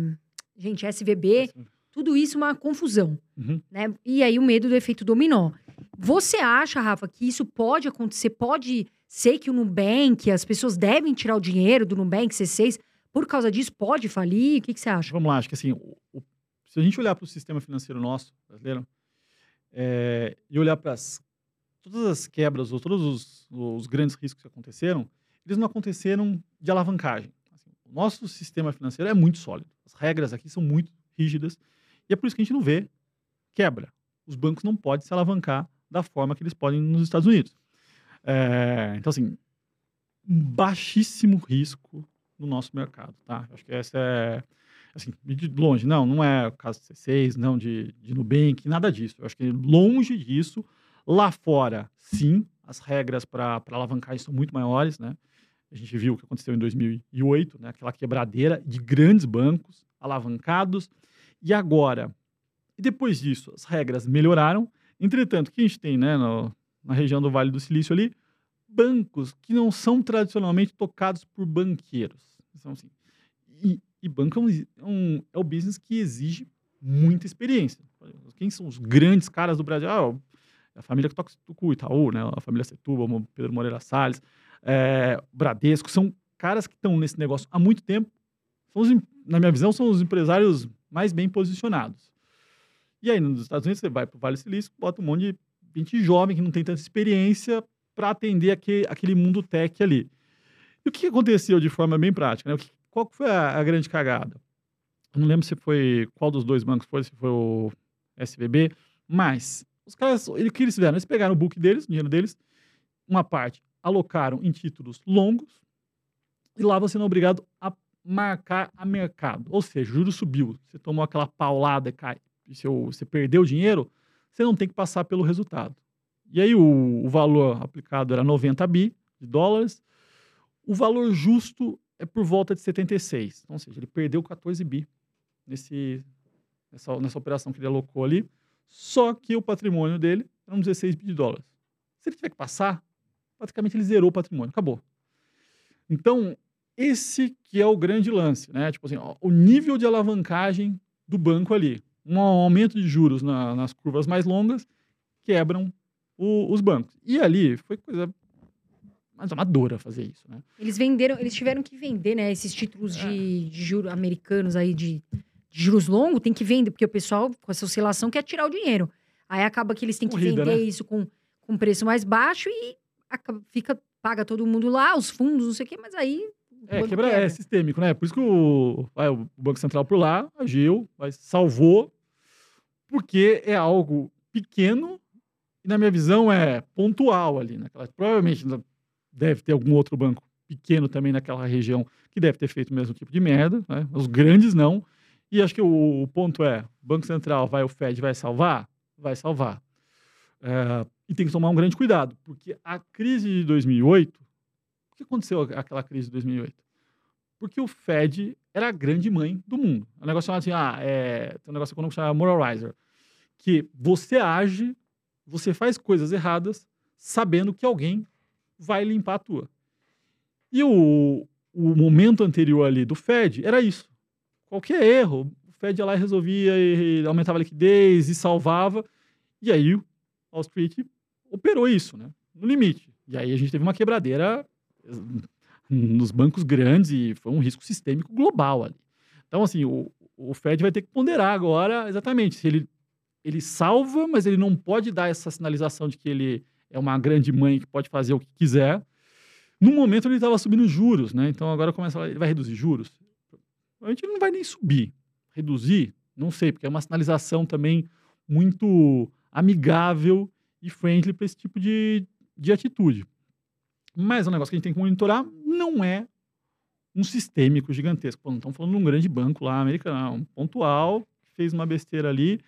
gente, SVB, tudo isso uma confusão, Uhum. né? E aí o medo do efeito dominó. Você acha, Rafa, que isso pode acontecer? Pode ser que o Nubank, as pessoas devem tirar o dinheiro do Nubank C6 por causa disso? Pode falir? O que, que você acha? Vamos lá, acho que assim, o- o- se a gente olhar para o sistema financeiro nosso, brasileiro, é, e olhar para todas as quebras ou todos os, os grandes riscos que aconteceram, eles não aconteceram de alavancagem. Assim, o nosso sistema financeiro é muito sólido. As regras aqui são muito rígidas e é por isso que a gente não vê quebra. Os bancos não podem se alavancar da forma que eles podem nos Estados Unidos. É, então, assim, um baixíssimo risco no nosso mercado, tá? Acho que essa é, assim, de longe, não, não é o caso de C6, não de, de Nubank, nada disso. Eu acho que longe disso, lá fora, sim, as regras para alavancagem são muito maiores, né? A gente viu o que aconteceu em 2008, né? Aquela quebradeira de grandes bancos alavancados. E agora, depois disso, as regras melhoraram. Entretanto, o que a gente tem, né, no, na região do Vale do Silício ali, bancos que não são tradicionalmente tocados por banqueiros. Então, assim, e, e banco é, um, é, é o business que exige muita experiência. Quem são os grandes caras do Brasil? Ah, a família que toca o Itaú, né? a família Setúbal, Pedro Moreira Salles, é, Bradesco, são caras que estão nesse negócio há muito tempo. Os, na minha visão, são os empresários mais bem posicionados. E aí, nos Estados Unidos, você vai para o Vale Silício, bota um monte de gente jovem que não tem tanta experiência para atender aquele, aquele mundo tech ali. E o que aconteceu de forma bem prática? Né? Qual foi a, a, grande cagada? Eu não lembro se foi qual dos dois bancos foi, se foi o SVB, mas os caras, o que eles fizeram? Eles pegaram o book deles, o dinheiro deles, uma parte alocaram em títulos longos, e lá você não é obrigado a marcar a mercado. Ou seja, o juro subiu, você tomou aquela paulada cai, e você perdeu o dinheiro, você não tem que passar pelo resultado. E aí o, o valor aplicado era 90 bi de dólares, o valor justo é por volta de 76. Então, ou seja, ele perdeu 14 bi nesse, nessa, nessa operação que ele alocou ali, só que o patrimônio dele eram 16 bi de dólares. Se ele tiver que passar, praticamente ele zerou o patrimônio, acabou. Então, esse que é o grande lance, né? Tipo assim, ó, o nível de alavancagem do banco ali. Um aumento de juros na, nas curvas mais longas quebram o, os bancos. E ali foi coisa mais amadora fazer isso, né? Eles venderam, eles tiveram que vender, né? Esses títulos de, é. de juros americanos aí de, de, juros longos, tem que vender, porque o pessoal, com essa oscilação, quer tirar o dinheiro. Aí acaba que eles têm que Corrida, vender né? isso com, com preço mais baixo e acaba, fica, paga todo mundo lá, os fundos, não sei o quê, mas aí é, quebra, é sistêmico, né? Por isso que o, vai, o Banco Central por lá agiu, mas salvou, porque é algo pequeno e, na minha visão, é pontual ali. Naquela, provavelmente deve ter algum outro banco pequeno também naquela região que deve ter feito o mesmo tipo de merda, né? Os grandes não. E acho que o, o ponto é: o Banco Central vai, o Fed vai salvar? Vai salvar. É, e tem que tomar um grande cuidado, porque a crise de 2008 por que aconteceu aquela crise de 2008? Porque o Fed era a grande mãe do mundo. O negócio chamado assim, ah, é, tem um negócio econômico chamado moralizer, que você age, você faz coisas erradas, sabendo que alguém vai limpar a tua. E o, o momento anterior ali do Fed era isso. Qualquer erro, o Fed ia lá e resolvia, e aumentava a liquidez e salvava. E aí o Wall Street operou isso, né? No limite. E aí a gente teve uma quebradeira nos bancos grandes e foi um risco sistêmico global ali. Então, assim, o, o Fed vai ter que ponderar agora exatamente se ele, ele salva, mas ele não pode dar essa sinalização de que ele é uma grande mãe que pode fazer o que quiser. No momento ele estava subindo juros, né? Então agora começa a, ele vai reduzir juros. A gente não vai nem subir, reduzir, não sei, porque é uma sinalização também muito amigável e friendly para esse tipo de, de atitude. Mas o negócio que a gente tem que monitorar não é um sistêmico gigantesco. Pô, não estamos falando de um grande banco lá americano, é um pontual, fez uma besteira ali.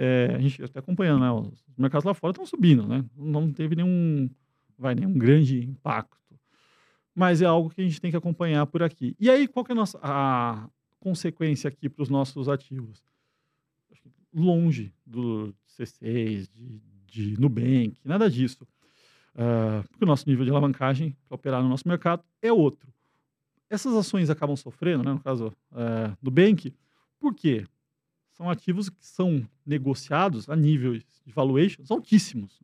É, a gente está acompanhando, né? Os mercados lá fora estão subindo, né? Não teve nenhum, vai, nenhum grande impacto. Mas é algo que a gente tem que acompanhar por aqui. E aí, qual que é a, nossa, a consequência aqui para os nossos ativos? Longe do C6, de, de Nubank, nada disso. Uh, porque o nosso nível de alavancagem para operar no nosso mercado é outro. Essas ações acabam sofrendo, né, no caso uh, do Bank, por quê? São ativos que são negociados a níveis de valuations altíssimos.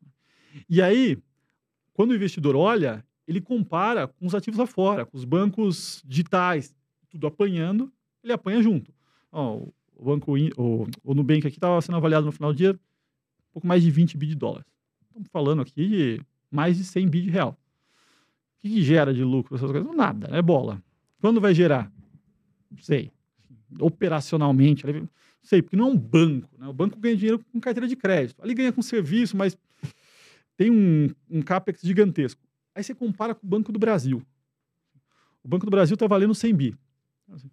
E aí, quando o investidor olha, ele compara com os ativos lá fora, com os bancos digitais, tudo apanhando, ele apanha junto. O banco, o, o Nubank aqui estava sendo avaliado no final do dia um pouco mais de 20 bi de dólares. Estamos falando aqui de mais de 100 bi de real. O que, que gera de lucro essas coisas? Nada, é bola. Quando vai gerar? Não sei. Operacionalmente, sei, porque não é um banco. Né? O banco ganha dinheiro com carteira de crédito. Ali ganha com serviço, mas tem um, um capex gigantesco. Aí você compara com o Banco do Brasil. o Banco do Brasil está valendo 100 bi. Assim.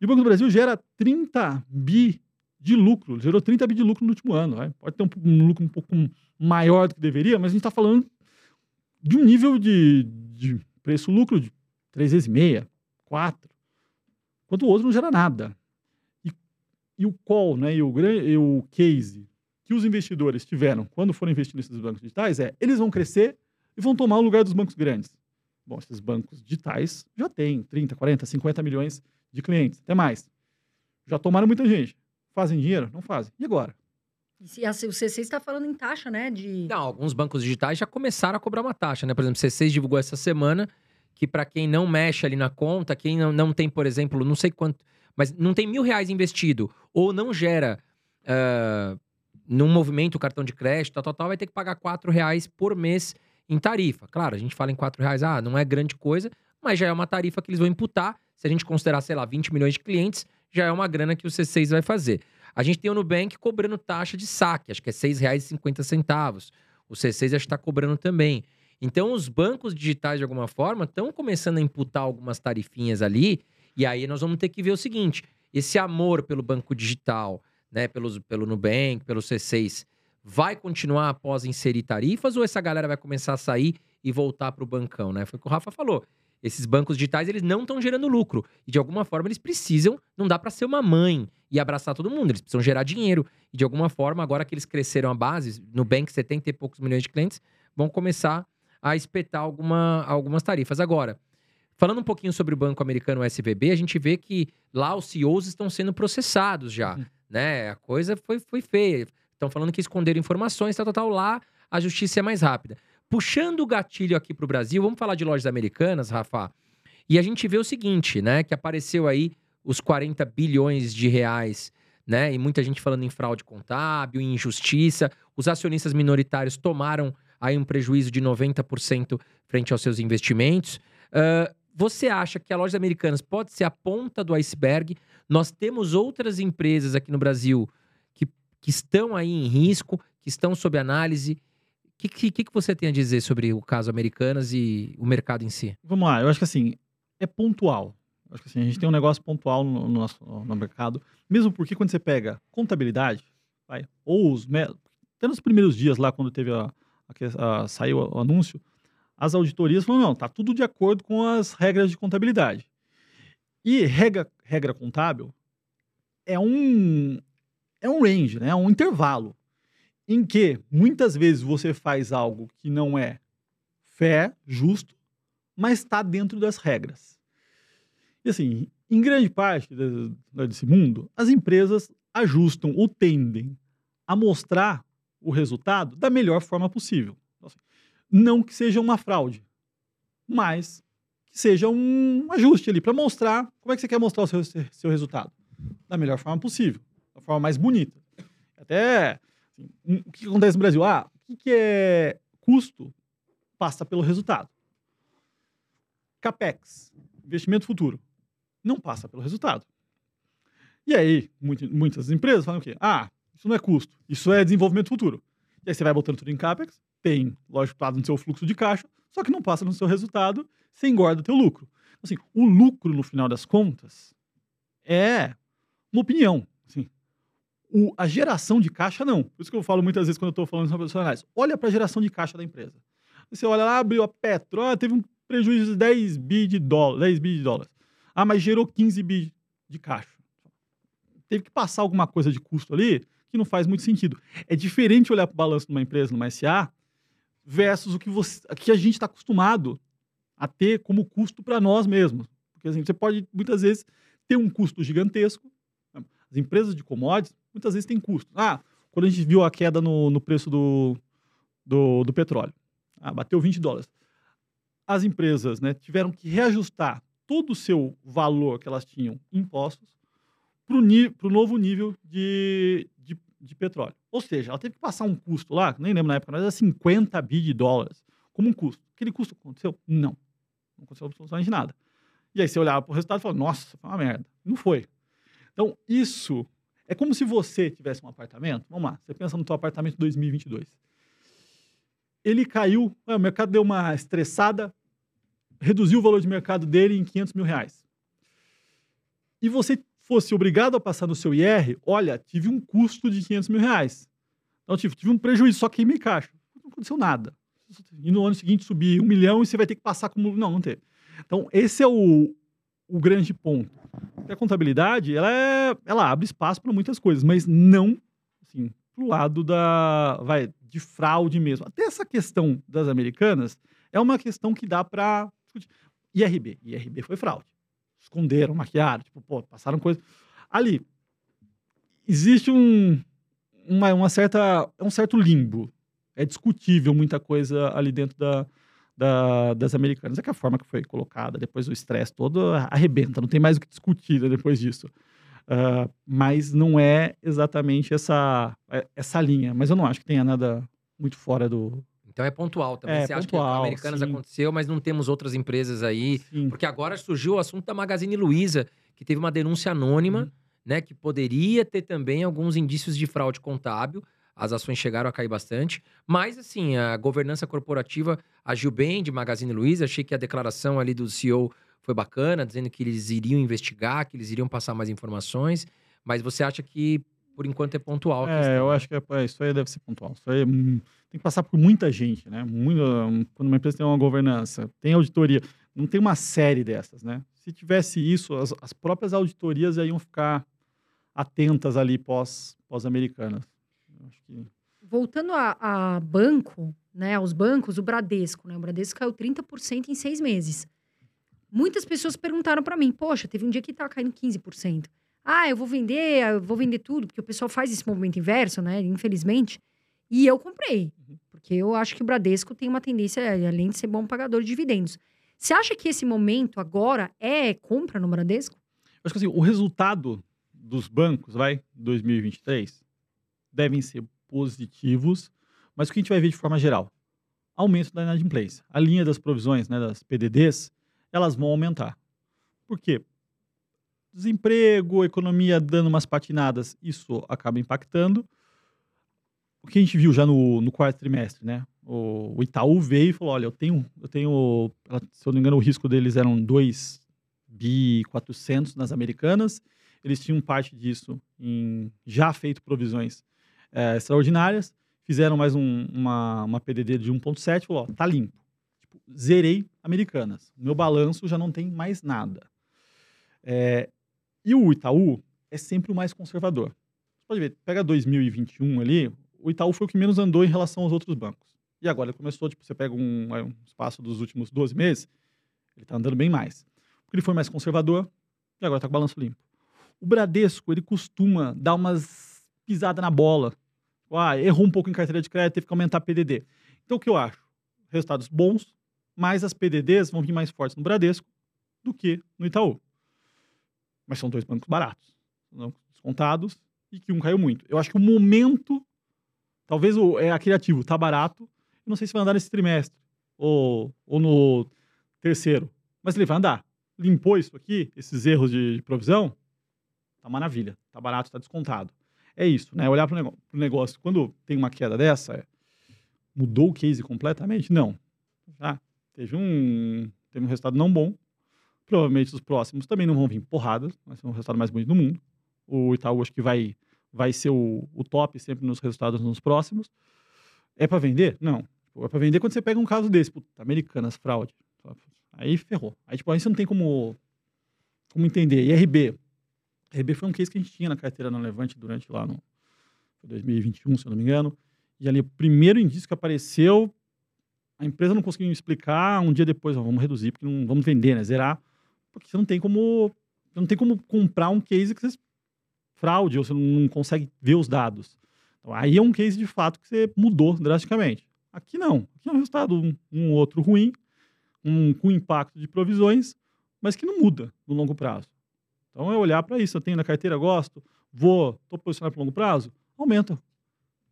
E o Banco do Brasil gera 30 bi de lucro, gerou 30 bi de lucro no último ano. Né? Pode ter um, um, lucro um pouco maior do que deveria, mas a gente está falando de um nível de, de preço-lucro de 3 vezes meia, 4, enquanto o outro não gera nada. E, o call, né, e, o, e o case que os investidores tiveram quando foram investir nesses bancos digitais é eles vão crescer e vão tomar o lugar dos bancos grandes. Bom, esses bancos digitais já têm 30, 40, 50 milhões de clientes, até mais. Já tomaram muita gente. Fazem dinheiro? Não fazem. E agora? E a, o C6 está falando em taxa, né? De... Não, alguns bancos digitais já começaram a cobrar uma taxa, né? Por exemplo, o C6 divulgou essa semana que para quem não mexe ali na conta, quem não, não tem, por exemplo, não sei quanto, mas não tem mil reais investido ou não gera uh, num movimento cartão de crédito, tal, tal, tal, vai ter que pagar quatro reais por mês em tarifa. Claro, a gente fala em quatro reais, ah, não é grande coisa, mas já é uma tarifa que eles vão imputar. Se a gente considerar, sei lá, 20 milhões de clientes, já é uma grana que o C6 vai fazer. A gente tem o Nubank cobrando taxa de saque, acho que é R$ 6,50. O C6 acho que está cobrando também. Então, os bancos digitais, de alguma forma, estão começando a imputar algumas tarifinhas ali, e aí nós vamos ter que ver o seguinte: esse amor pelo banco digital, né, pelos, pelo Nubank, pelo C6, vai continuar após inserir tarifas, ou essa galera vai começar a sair e voltar para o bancão, né? Foi o que o Rafa falou. Esses bancos digitais, eles não estão gerando lucro. E de alguma forma eles precisam, não dá para ser uma mãe e abraçar todo mundo, eles precisam gerar dinheiro. E de alguma forma, agora que eles cresceram a base, no Bank 70 e poucos milhões de clientes, vão começar a espetar alguma, algumas tarifas. Agora, falando um pouquinho sobre o banco americano SVB, a gente vê que lá os CEOs estão sendo processados já, uhum. né? A coisa foi, foi feia. Estão falando que esconderam informações, tal, tal, tal. Lá a justiça é mais rápida. Puxando o gatilho aqui para o Brasil, vamos falar de lojas americanas, Rafa. E a gente vê o seguinte, né? Que apareceu aí os 40 bilhões de reais, né? E muita gente falando em fraude contábil, em injustiça. Os acionistas minoritários tomaram aí um prejuízo de 90% frente aos seus investimentos. Uh, você acha que a loja americanas pode ser a ponta do iceberg? Nós temos outras empresas aqui no Brasil que, que estão aí em risco, que estão sob análise. O que, que, que você tem a dizer sobre o caso Americanas e o mercado em si? Vamos lá, eu acho que assim, é pontual. Eu acho que assim, a gente tem um negócio pontual no, no nosso no mercado, mesmo porque quando você pega contabilidade, vai, ou os. Até nos primeiros dias lá, quando teve a, a, a, saiu o anúncio, as auditorias falaram, não, tá tudo de acordo com as regras de contabilidade. E regra, regra contábil é um, é um range, né? é um intervalo, em que muitas vezes você faz algo que não é fé, justo, mas está dentro das regras. E assim, em grande parte desse mundo, as empresas ajustam ou tendem a mostrar o resultado da melhor forma possível. Não que seja uma fraude, mas que seja um ajuste ali para mostrar como é que você quer mostrar o seu, seu resultado da melhor forma possível, da forma mais bonita. Até assim, o que acontece no Brasil? Ah, o que é custo passa pelo resultado. Capex, investimento futuro, não passa pelo resultado. E aí, muitas empresas falam o quê? Ah, isso não é custo, isso é desenvolvimento futuro. E aí você vai botando tudo em CAPEX, tem, lógico, no seu fluxo de caixa, só que não passa no seu resultado, você engorda o teu lucro. Assim, o lucro, no final das contas, é uma opinião. Assim, o, a geração de caixa, não. Por isso que eu falo muitas vezes quando eu estou falando sobre profissionais. Olha para a geração de caixa da empresa. Você olha lá, abriu a Petro, ah, teve um prejuízo de 10 bi de dólares, 10 bi de dólares. Ah, mas gerou 15 bi de caixa. Teve que passar alguma coisa de custo ali que não faz muito sentido. É diferente olhar para o balanço de uma empresa, numa SA, versus o que, você, que a gente está acostumado a ter como custo para nós mesmos. Porque assim, você pode, muitas vezes, ter um custo gigantesco. As empresas de commodities, muitas vezes, têm custo. Ah, quando a gente viu a queda no, no preço do, do, do petróleo, ah, bateu 20 dólares. As empresas né, tiveram que reajustar todo o seu valor que elas tinham impostos para o novo nível de, de, de, petróleo. Ou seja, ela teve que passar um custo lá, nem lembro na época, mas era 50 bi de dólares como um custo. Aquele custo aconteceu? Não. Não aconteceu absolutamente nada. E aí você olhava para o resultado e falava, nossa, foi uma merda. Não foi. Então, isso é como se você tivesse um apartamento. Vamos lá, você pensa no seu apartamento 2022. Ele caiu, o mercado deu uma estressada, reduziu o valor de mercado dele em 500 mil reais. E você fosse obrigado a passar no seu IR, olha, tive um custo de 500 mil reais. Então, tive, tive um prejuízo, só queimei caixa. Não aconteceu nada. E no ano seguinte subir um milhão e você vai ter que passar como. Não, não teve. Então, esse é o, o grande ponto. Porque a contabilidade, ela, é, ela abre espaço para muitas coisas, mas não, assim, pro lado da, vai, de fraude mesmo. Até essa questão das americanas é uma questão que dá para IRB. IRB foi fraude. Esconderam, maquiaram, tipo, pô, passaram coisas. Ali, existe um, uma, uma certa, é um certo limbo. É discutível muita coisa ali dentro da, da, das americanas. É que a forma que foi colocada, depois o estresse todo, arrebenta, não tem mais o que discutir né, depois disso. Uh, mas não é exatamente essa, é, essa linha. Mas eu não acho que tenha nada muito fora do. Então é pontual também. É, Você acha que pontual, a Americanas sim. aconteceu, mas não temos outras empresas aí. Sim. Porque agora surgiu o assunto da Magazine Luiza, que teve uma denúncia anônima, Uhum. né? Que poderia ter também alguns indícios de fraude contábil. As ações chegaram a cair bastante. Mas, assim, a governança corporativa agiu bem de Magazine Luiza. Achei que a declaração ali do CEO foi bacana, dizendo que eles iriam investigar, que eles iriam passar mais informações. Mas você acha que, por enquanto, é pontual É, questão, eu né? acho que é, isso aí deve ser pontual. Isso aí hum, tem que passar por muita gente, né? Muita, quando uma empresa tem uma governança, tem auditoria, não tem uma série dessas, né? Se tivesse isso, as, as próprias auditorias já iam ficar atentas ali pós, pós-americanas. Que Voltando a, a banco, né, aos bancos, o Bradesco, né? O Bradesco caiu 30% em seis meses. Muitas pessoas perguntaram para mim, poxa, teve um dia que tá caindo 15%. Ah, eu vou vender, eu vou vender tudo, porque o pessoal faz esse movimento inverso, né? Infelizmente. E eu comprei, Uhum. porque eu acho que o Bradesco tem uma tendência, além de ser bom pagador de dividendos. Você acha que esse momento agora é compra no Bradesco? Eu acho que assim, o resultado dos bancos, vai, 2023, devem ser positivos, mas o que a gente vai ver de forma geral? Aumento da inadimplência. A linha das provisões, né, das PDDs, elas vão aumentar. Por quê? Desemprego, economia dando umas patinadas, isso acaba impactando. O que a gente viu já no, no quarto trimestre, né? O, o Itaú veio e falou: olha, eu tenho, eu tenho, se eu não me engano, o risco deles eram 2 bi 400 nas americanas. Eles tinham parte disso em já feito provisões eh, extraordinárias. Fizeram mais um- uma, uma PDD de 1,7. Falou: ó, tá limpo. Tipo, zerei americanas. Meu balanço já não tem mais nada. Eh, e o Itaú é sempre o mais conservador. Você pode ver, pega 2021 ali, o Itaú foi o que menos andou em relação aos outros bancos. E agora ele começou, tipo, você pega um, aí um espaço dos últimos 12 meses, ele está andando bem mais. Porque ele foi mais conservador e agora está com balanço limpo. O Bradesco, ele costuma dar umas pisadas na bola. Ah, errou um pouco em carteira de crédito, teve que aumentar a PDD. Então, o que eu acho? Resultados bons, mas as PDDs vão vir mais fortes no Bradesco do que no Itaú. Mas são dois bancos baratos, não descontados, e que um caiu muito. Eu acho que o momento, talvez o, é aquele ativo, tá barato, não sei se vai andar nesse trimestre ou, ou no terceiro, mas ele vai andar. Limpou isso aqui, esses erros de, de provisão, tá maravilha, tá barato, tá descontado. É isso, né? Olhar para o negócio, quando tem uma queda dessa, é, mudou o case completamente? Não. Ah, teve um, teve um resultado não bom, provavelmente os próximos também não vão vir porradas, vai ser um resultado mais bonito do mundo. O Itaú acho que vai, vai ser o, o top sempre nos resultados nos próximos. É para vender? Não. Tipo, É para vender quando você pega um caso desse, puta, Americanas, fraude. Aí ferrou. Aí, tipo, aí você não tem como, como entender. E RB? RB foi um case que a gente tinha na carteira não levante durante lá no foi 2021, se eu não me engano. E ali, o primeiro indício que apareceu, a empresa não conseguiu explicar. Um dia depois, ó, vamos reduzir, porque não vamos vender, né? Zerar. Porque você não tem como. Não tem como comprar um case que você fraude, ou você não consegue ver os dados. Então, aí é um case de fato que você mudou drasticamente. Aqui não. Aqui é um resultado um, um outro ruim, um com impacto de provisões, mas que não muda no longo prazo. Então é olhar para isso. Eu tenho na carteira, gosto, vou, estou posicionado para longo prazo, aumenta.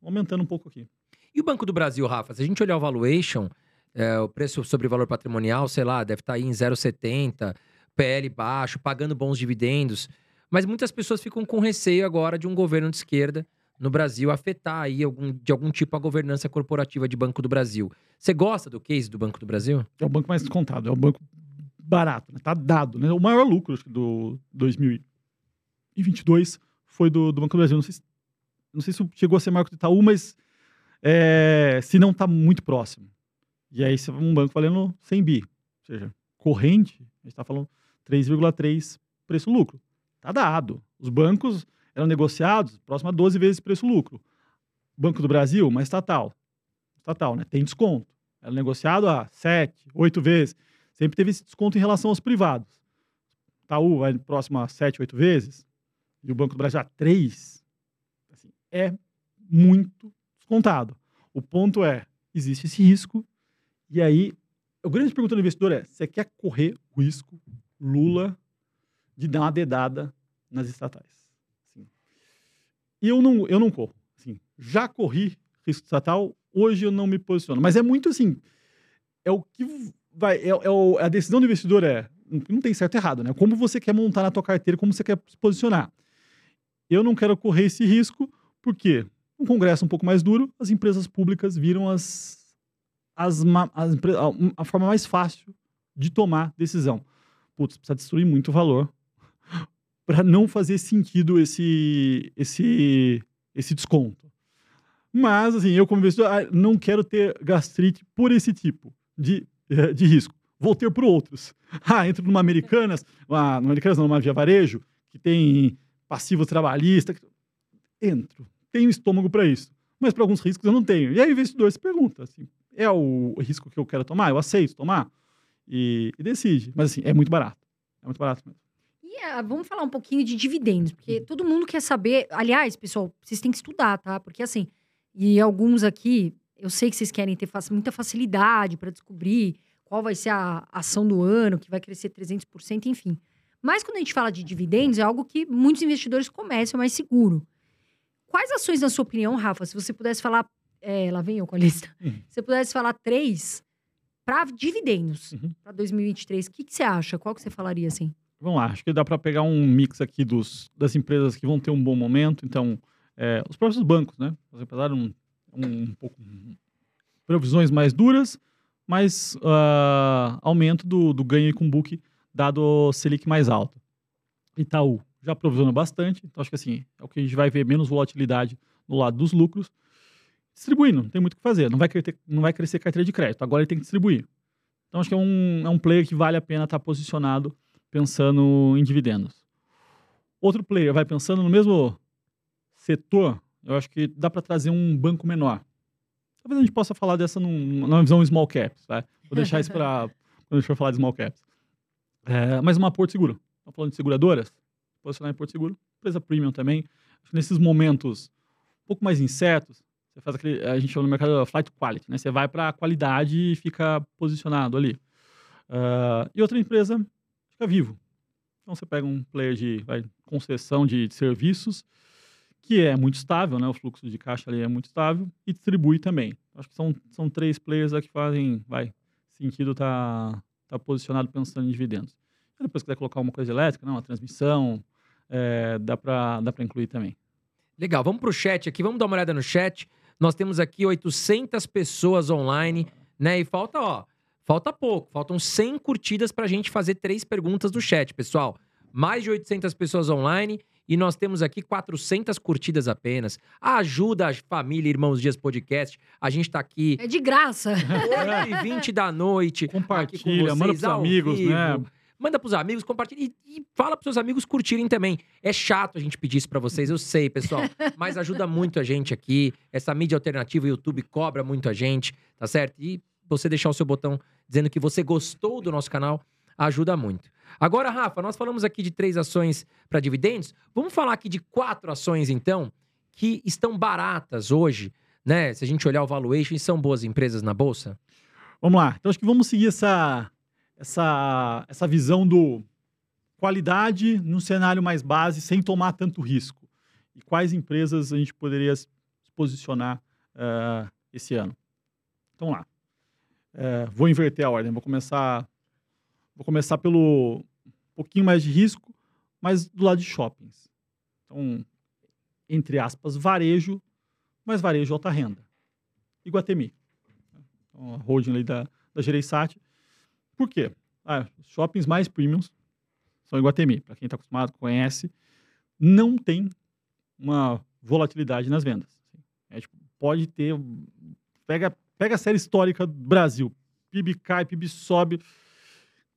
Aumentando um pouco aqui. E o Banco do Brasil, Rafa? Se a gente olhar o valuation, é, o preço sobre valor patrimonial, sei lá, deve estar aí em 0,70, PL baixo, pagando bons dividendos. Mas muitas pessoas ficam com receio agora de um governo de esquerda no Brasil afetar aí algum, de algum tipo a governança corporativa de Banco do Brasil. Você gosta do case do Banco do Brasil? É o banco mais descontado, é o banco barato, né? Tá dado, né? O maior lucro acho que, do 2022 foi do, do Banco do Brasil. Não sei, se, não sei se chegou a ser maior que o Itaú, mas é, se não tá muito próximo. E aí um banco valendo 100 bi, ou seja, corrente, a gente está falando 3,3 preço-lucro. Tá dado. Os bancos eram negociados próximo a 12 vezes preço-lucro. Banco do Brasil, uma estatal. Estatal, né? Tem desconto. Era negociado a 7, 8 vezes. Sempre teve esse desconto em relação aos privados. Itaú vai próximo a 7, 8 vezes. E o Banco do Brasil a 3. Assim, é muito descontado. O ponto é, existe esse risco. E aí, a grande pergunta do investidor é, você quer correr o risco Lula de dar uma dedada nas estatais? Assim. E eu não, eu não corro. Assim, já corri risco estatal, hoje eu não me posiciono. Mas é muito assim, é o que vai, é, é a decisão do investidor é, não tem certo e errado, né? Como você quer montar na tua carteira, como você quer se posicionar. Eu não quero correr esse risco, porque um congresso um pouco mais duro, as empresas públicas viram as, as, as a, a forma mais fácil de tomar decisão. Putz, precisa destruir muito valor para não fazer sentido esse, esse, esse desconto. Mas, assim, eu como investidor ah, não quero ter gastrite por esse tipo de, eh, de risco. Vou ter por outros. Ah, entro numa Americanas, uma, numa Americanas não, numa Via Varejo, que tem passivo trabalhista. Entro. Tenho estômago para isso. Mas para alguns riscos eu não tenho. E aí o investidor se pergunta, assim, é o risco que eu quero tomar? Eu aceito tomar? E, e decide. Mas, assim, é muito barato. É muito barato mesmo. E uh, vamos falar um pouquinho de dividendos, porque todo mundo quer saber. Aliás, pessoal, vocês têm que estudar, tá? Porque assim, e alguns aqui, eu sei que vocês querem ter muita facilidade para descobrir qual vai ser a ação do ano, que vai crescer 300%, enfim. Mas quando a gente fala de dividendos, é algo que muitos investidores começam mais seguro. Quais ações, na sua opinião, Rafa, se você pudesse falar. É, lá vem eu com a lista. Uhum. Se você pudesse falar três para dividendos uhum. para 2023, o que, que você acha? Qual que você falaria assim? Vamos lá, acho que dá para pegar um mix aqui dos, das empresas que vão ter um bom momento. Então, é, os próprios bancos, né? Apesar de um, um pouco previsões mais duras, mas uh, aumento do, do ganho com book dado o Selic mais alto. Itaú já provisiona bastante, então acho que assim, é o que a gente vai ver menos volatilidade no lado dos lucros. Distribuindo, não tem muito o que fazer, não vai, crescer, não vai crescer carteira de crédito, agora ele tem que distribuir. Então acho que é um, é um player que vale a pena estar posicionado pensando em dividendos. Outro player vai pensando no mesmo setor, eu acho que dá para trazer um banco menor. Talvez a gente possa falar dessa num, numa visão small caps, tá? Vou deixar isso para quando a gente for falar de small caps. É, mas uma Porto Seguro. Estamos falando de seguradoras? Posicionar em Porto Seguro. Empresa premium também. Nesses momentos um pouco mais incertos, você faz aquele, a gente chama no mercado flight quality, né? Você vai para a qualidade e fica posicionado ali. Uh, e outra empresa fica vivo. Então você pega um player de vai, concessão de, de serviços que é muito estável, né? O fluxo de caixa ali é muito estável e distribui também. Acho que são, são três players que fazem, vai, sentido tá, tá posicionado pensando em dividendos. E depois quiser colocar uma coisa elétrica, não, uma transmissão, é, dá para dá incluir também. Legal, vamos para o chat aqui, vamos dar uma olhada no chat. Nós temos aqui 800 pessoas online, né? E falta, ó, falta pouco, faltam 100 curtidas para a gente fazer três perguntas no chat, pessoal. Mais de 800 pessoas online e nós temos aqui 400 curtidas apenas. Ajuda a família Irmãos Dias Podcast. A gente tá aqui. É de graça. 8h20 da noite. Compartilha, manda pros amigos, vivo. né? Manda pros amigos, compartilha e, e fala pros seus amigos curtirem também. É chato a gente pedir isso pra vocês, eu sei, pessoal. mas ajuda muito a gente aqui. Essa mídia alternativa, o YouTube, cobra muito a gente, tá certo? E você deixar o seu botão dizendo que você gostou do nosso canal ajuda muito. Agora, Rafa, nós falamos aqui de três ações para dividendos. Vamos falar aqui de quatro ações, então, que estão baratas hoje, né? Se a gente olhar o valuation, e são boas empresas na bolsa? Vamos lá. Então, acho que vamos seguir essa, essa, essa visão do qualidade num cenário mais base, sem tomar tanto risco. E quais empresas a gente poderia se posicionar uh, esse ano? Então, lá. Uh, vou inverter a ordem. Vou começar Vou começar pelo um pouquinho mais de risco, mas do lado de shoppings. Então, entre aspas, varejo, mas varejo alta renda. Iguatemi. Então, a holding ali da, da Gereissat. Por quê? Ah, shoppings mais premiums são Iguatemi. Para quem está acostumado, conhece, não tem uma volatilidade nas vendas. É, tipo, pode ter. Pega, pega a série histórica do Brasil. PIB cai, PIB sobe.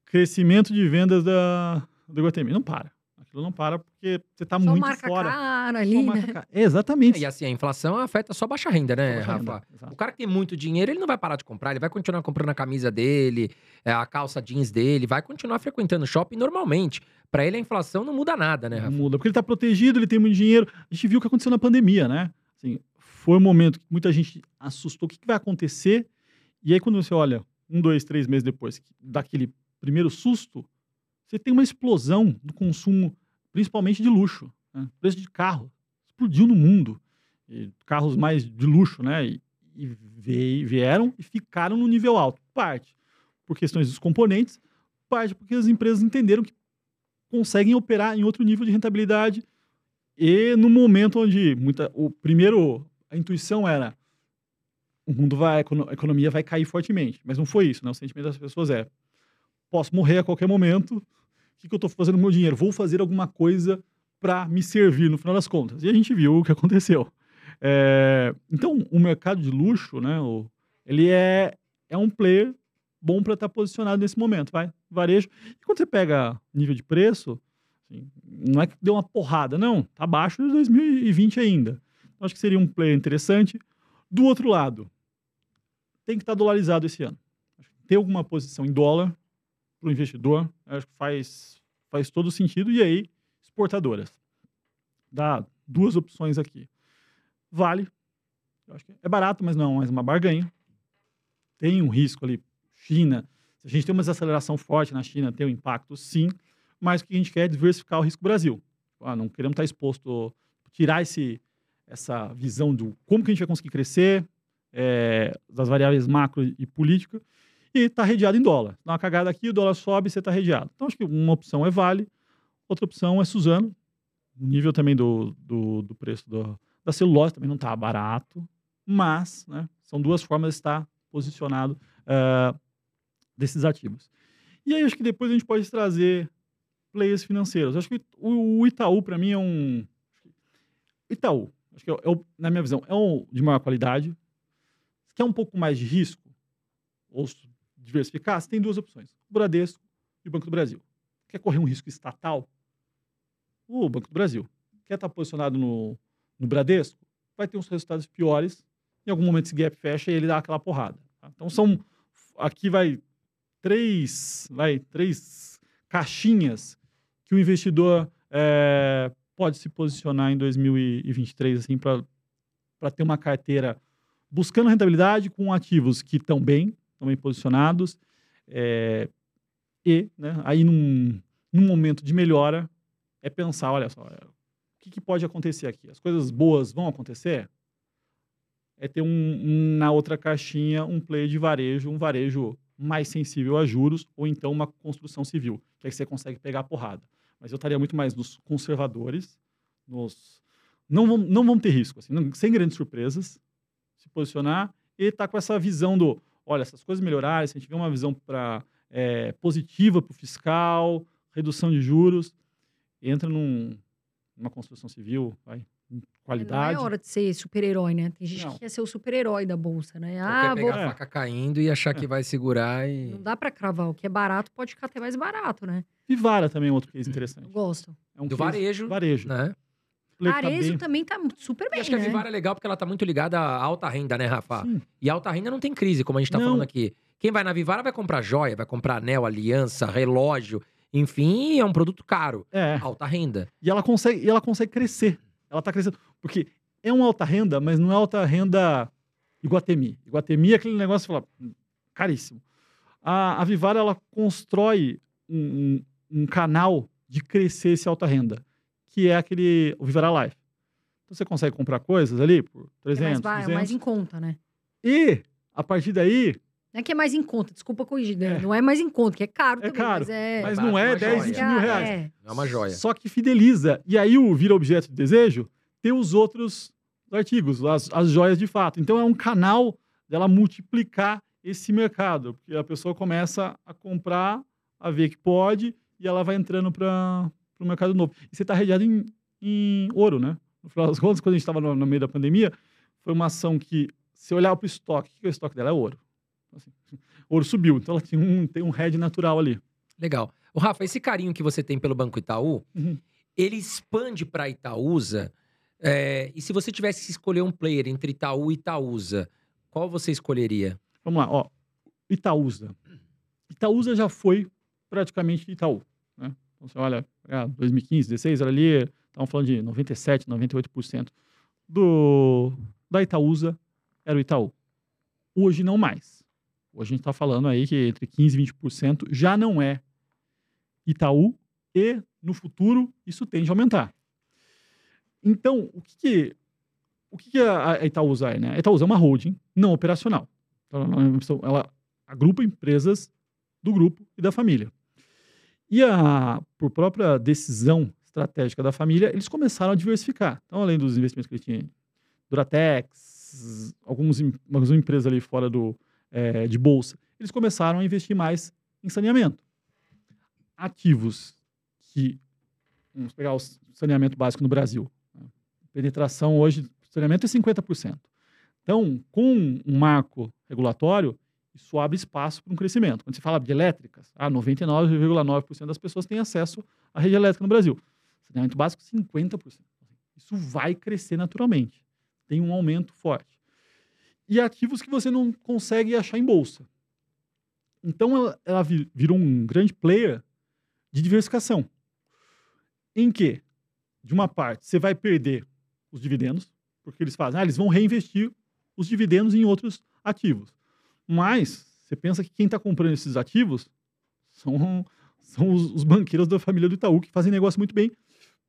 Crescimento de vendas da, do Iguatemi. Não para. Aquilo não para porque você está muito marca fora. cara Só ali, marca né? cara. Exatamente. E assim, a inflação afeta só baixa renda, né, baixa Rafa? renda. O cara que tem muito dinheiro, ele não vai parar de comprar, ele vai continuar comprando a camisa dele, é, a calça jeans dele, vai continuar frequentando o shopping normalmente. Pra ele, a inflação não muda nada, né, Não Rafa? muda, porque ele está protegido, ele tem muito dinheiro. A gente viu o que aconteceu na pandemia, né? Assim, foi um momento que muita gente assustou. O que, que vai acontecer? E aí, quando você olha um, dois, três meses depois daquele primeiro susto, você tem uma explosão do consumo, principalmente de luxo. Né? Preço de carro explodiu no mundo. E carros mais de luxo, né? E, e vieram e ficaram no nível alto. Parte por questões dos componentes, parte porque as empresas entenderam que conseguem operar em outro nível de rentabilidade e no momento onde muita, o primeiro a intuição era o mundo vai a economia vai cair fortemente, mas não foi isso, né? O sentimento das pessoas é posso morrer a qualquer momento. Que, que eu estou fazendo com o meu dinheiro? Vou fazer alguma coisa para me servir no final das contas. E a gente viu o que aconteceu. É, então, o mercado de luxo, né? o- ele é, é um player bom para estar posicionado nesse momento, vai? Varejo. E quando você pega nível de preço, assim, não é que deu uma porrada, não. Tá abaixo de 2020 ainda. Então, acho que seria um player interessante. Do outro lado, tem que estar dolarizado esse ano. Ter alguma posição em dólar para o investidor, acho que faz, faz todo sentido. E aí, exportadoras. Dá duas opções aqui. Vale. Acho que é barato, mas não é uma barganha. Tem um risco ali. China. Se a gente tem uma desaceleração forte na China, tem um impacto, sim. Mas o que a gente quer é diversificar o risco Brasil. Ah, não queremos estar exposto, tirar esse, essa visão do como que a gente vai conseguir crescer, é, das variáveis macro e política, e está redeado em dólar. Dá uma cagada aqui, o dólar sobe, você está redeado. Então, acho que uma opção é Vale, outra opção é Suzano. O nível também do, do, do preço do, da celulose também não está barato, mas né, são duas formas de estar posicionado ah, desses ativos. E aí, acho que depois a gente pode trazer players financeiros. Acho que o, Itaú, para mim, é um. Itaú, acho que é, é na minha visão, é um de maior qualidade. Quer um pouco mais de risco, ou diversificar, você tem duas opções: o Bradesco e o Banco do Brasil. Quer correr um risco estatal? O Banco do Brasil. Quer estar posicionado no, no Bradesco? Vai ter uns resultados piores. Em algum momento esse gap fecha e ele dá aquela porrada. tá? Então são. Aqui vai três, vai, três caixinhas que o investidor eh, pode se posicionar em 2023 assim, para ter uma carteira buscando rentabilidade com ativos que estão bem, estão bem posicionados, eh, e né, aí num, num momento de melhora é pensar, olha só, é, o que, que pode acontecer aqui? As coisas boas vão acontecer? É ter um, um- na outra caixinha um play de varejo, um varejo mais sensível a juros, ou então uma construção civil, que aí você consegue pegar a porrada. Mas eu estaria muito mais nos conservadores, nos não vão, não vão ter risco, assim, não- sem grandes surpresas, se posicionar e estar com essa visão do, olha, essas coisas melhorarem, se a gente tiver uma visão para positiva para o fiscal, redução de juros, entra num, numa construção civil, vai, em qualidade. Não é hora de ser super-herói, né? Tem gente Não. que quer ser o super-herói da bolsa, né? Só Ah, quer vou... pegar É. a faca caindo e achar que vai segurar e. não dá pra cravar. O que é barato pode ficar até mais barato, né? Vivara também é outro case Eu interessante. gosto. É um Do case- varejo, Varejo. né? Tá Arezo bem- também tá super E bem, acho que a né? Vivara é legal porque ela tá muito ligada à alta renda, né, Rafa? Sim. E alta renda não tem crise, como a gente tá Não. falando aqui. Quem vai na Vivara vai comprar joia, vai comprar anel, aliança, relógio. Enfim, é um produto caro. É. Alta renda. E ela consegue, e ela consegue crescer. Ela tá crescendo. Porque é uma alta renda, mas não é alta renda Iguatemi. Iguatemi é aquele negócio que fala, "Hum, caríssimo. A, a Vivara, ela constrói um, um- um canal de crescer esse alta renda, que é aquele, o Vivara Life. Então você consegue comprar coisas ali por É mais, 300, ba- é 200. mais em conta, né? E, a partir daí, Não é que é mais em conta, desculpa corrigir. né? É. Não é mais em conta, que é caro É também. caro, Mas é... mas não é uma 10, joia. 20 mil reais. É. É uma joia. Só que fideliza. E aí o vira objeto de desejo ter os outros artigos, as, as joias de fato. Então é um canal dela multiplicar esse mercado, porque a pessoa começa a comprar, a ver que pode, e ela vai entrando para o mercado novo. E você está regiado em, em ouro, né? No final das contas, quando a gente estava no, no, meio da pandemia, foi uma ação que, se olhar para o estoque, o que é o estoque dela? É ouro. Assim, ouro subiu, então ela tem um, tem um head natural ali. Legal. O Rafa, esse carinho que você tem pelo Banco Itaú, uhum. ele expande para Itaúsa. É, e se você tivesse que escolher um player entre Itaú e Itaúsa, qual você escolheria? Vamos lá, ó. Itaúsa. Itaúsa já foi praticamente Itaú. Né? Então, você olha, 2015, 2016, era ali, estavam falando de 97%, 98% do, da Itaúsa era o Itaú. Hoje não mais. Hoje a gente está falando aí que entre 15% e 20% já não é Itaú e no futuro isso tende a aumentar. Então, o que, que o que, que a Itaúsa é? Né? A Itaúsa é uma holding não operacional. Então, ela, ela agrupa empresas do grupo e da família. E a, por própria decisão estratégica da família, eles começaram a diversificar. Então, além dos investimentos que eles tinham, Duratex, alguns, algumas empresas ali fora do, é, de bolsa, eles começaram a investir mais em saneamento. Ativos que, vamos pegar o saneamento básico no Brasil, né? penetração hoje saneamento é 50%. Então, com um marco regulatório, isso abre espaço para um crescimento. Quando se fala de elétricas, ah, 99,9% das pessoas têm acesso à rede elétrica no Brasil. Saneamento básico, 50%. Isso vai crescer naturalmente. Tem um aumento forte. E ativos que você não consegue achar em bolsa. Então, ela, ela virou um grande player de diversificação. Em que, de uma parte, você vai perder os dividendos, porque eles fazem, ah, eles vão reinvestir os dividendos em outros ativos. Mas você pensa que quem está comprando esses ativos são, são os, os, banqueiros da família do Itaú que fazem negócio muito bem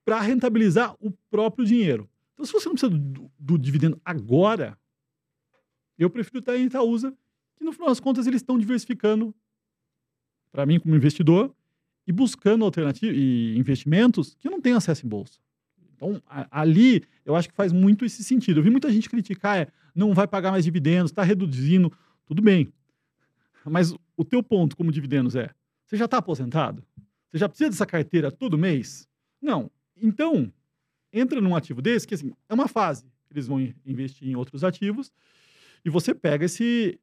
para rentabilizar o próprio dinheiro. Então, se você não precisa do, do dividendo agora, eu prefiro estar em Itaúsa, que no final das contas eles estão diversificando, para mim como investidor, e buscando alternativas e investimentos que não têm acesso em bolsa. Então, a, ali, eu acho que faz muito esse sentido. Eu vi muita gente criticar, é, não vai pagar mais dividendos, está reduzindo. Tudo bem. Mas o teu ponto como dividendos é: você já está aposentado? Você já precisa dessa carteira todo mês? Não. Então, entra num ativo desse, que assim, é uma fase. Eles vão investir em outros ativos e você pega esse,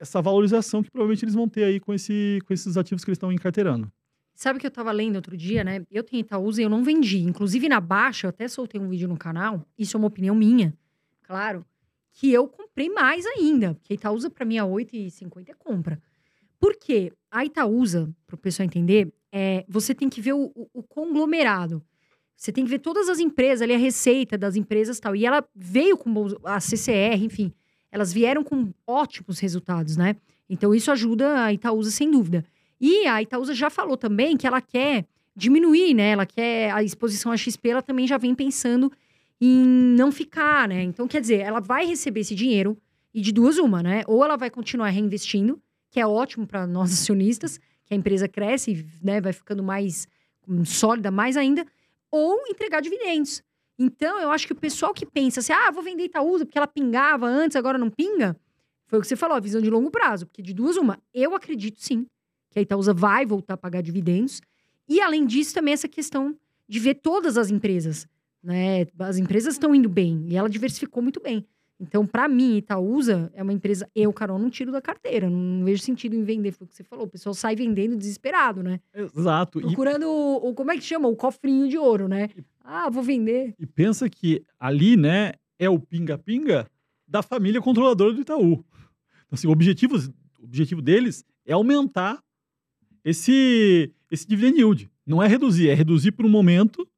essa valorização que provavelmente eles vão ter aí com, esse, com esses ativos que eles estão encarteirando. Sabe que eu estava lendo outro dia, né? Eu tenho Itaúsa e eu não vendi. Inclusive, na baixa, eu até soltei um vídeo no canal. Isso é uma opinião minha, claro que eu comprei mais ainda. Porque a Itaúsa, para mim, a 8,50 é compra. Por quê? A Itaúsa, para o pessoal entender, é, você tem que ver o, o, o, conglomerado. Você tem que ver todas as empresas ali, a receita das empresas tal. E ela veio com a CCR, enfim. Elas vieram com ótimos resultados, né? Então, isso ajuda a Itaúsa, sem dúvida. E a Itaúsa já falou também que ela quer diminuir, né? Ela quer a exposição à XP, ela também já vem pensando em não ficar, né? Então, quer dizer, ela vai receber esse dinheiro e de duas uma, né? Ou ela vai continuar reinvestindo, que é ótimo para nós acionistas, que a empresa cresce, né, vai ficando mais hum, sólida mais ainda, ou entregar dividendos. Então, eu acho que o pessoal que pensa assim, ah, vou vender Itaúsa porque ela pingava antes, agora não pinga, foi o que você falou, a visão de longo prazo. Porque de duas uma, eu acredito sim que a Itaúsa vai voltar a pagar dividendos. E, além disso, também essa questão de ver todas as empresas né? As empresas estão indo bem e ela diversificou muito bem. Então, para mim, Itaúsa é uma empresa, eu, Carol, não tiro da carteira. Não vejo sentido em vender. Foi o que você falou. O pessoal sai vendendo desesperado, né? Exato. Procurando o, o, como é que chama? O cofrinho de ouro, né? Ah, vou vender. E pensa que ali, né, é o pinga-pinga da família controladora do Itaú. Então, assim, o objetivo, o objetivo deles é aumentar esse, esse dividend yield. Não é reduzir, é reduzir por um momento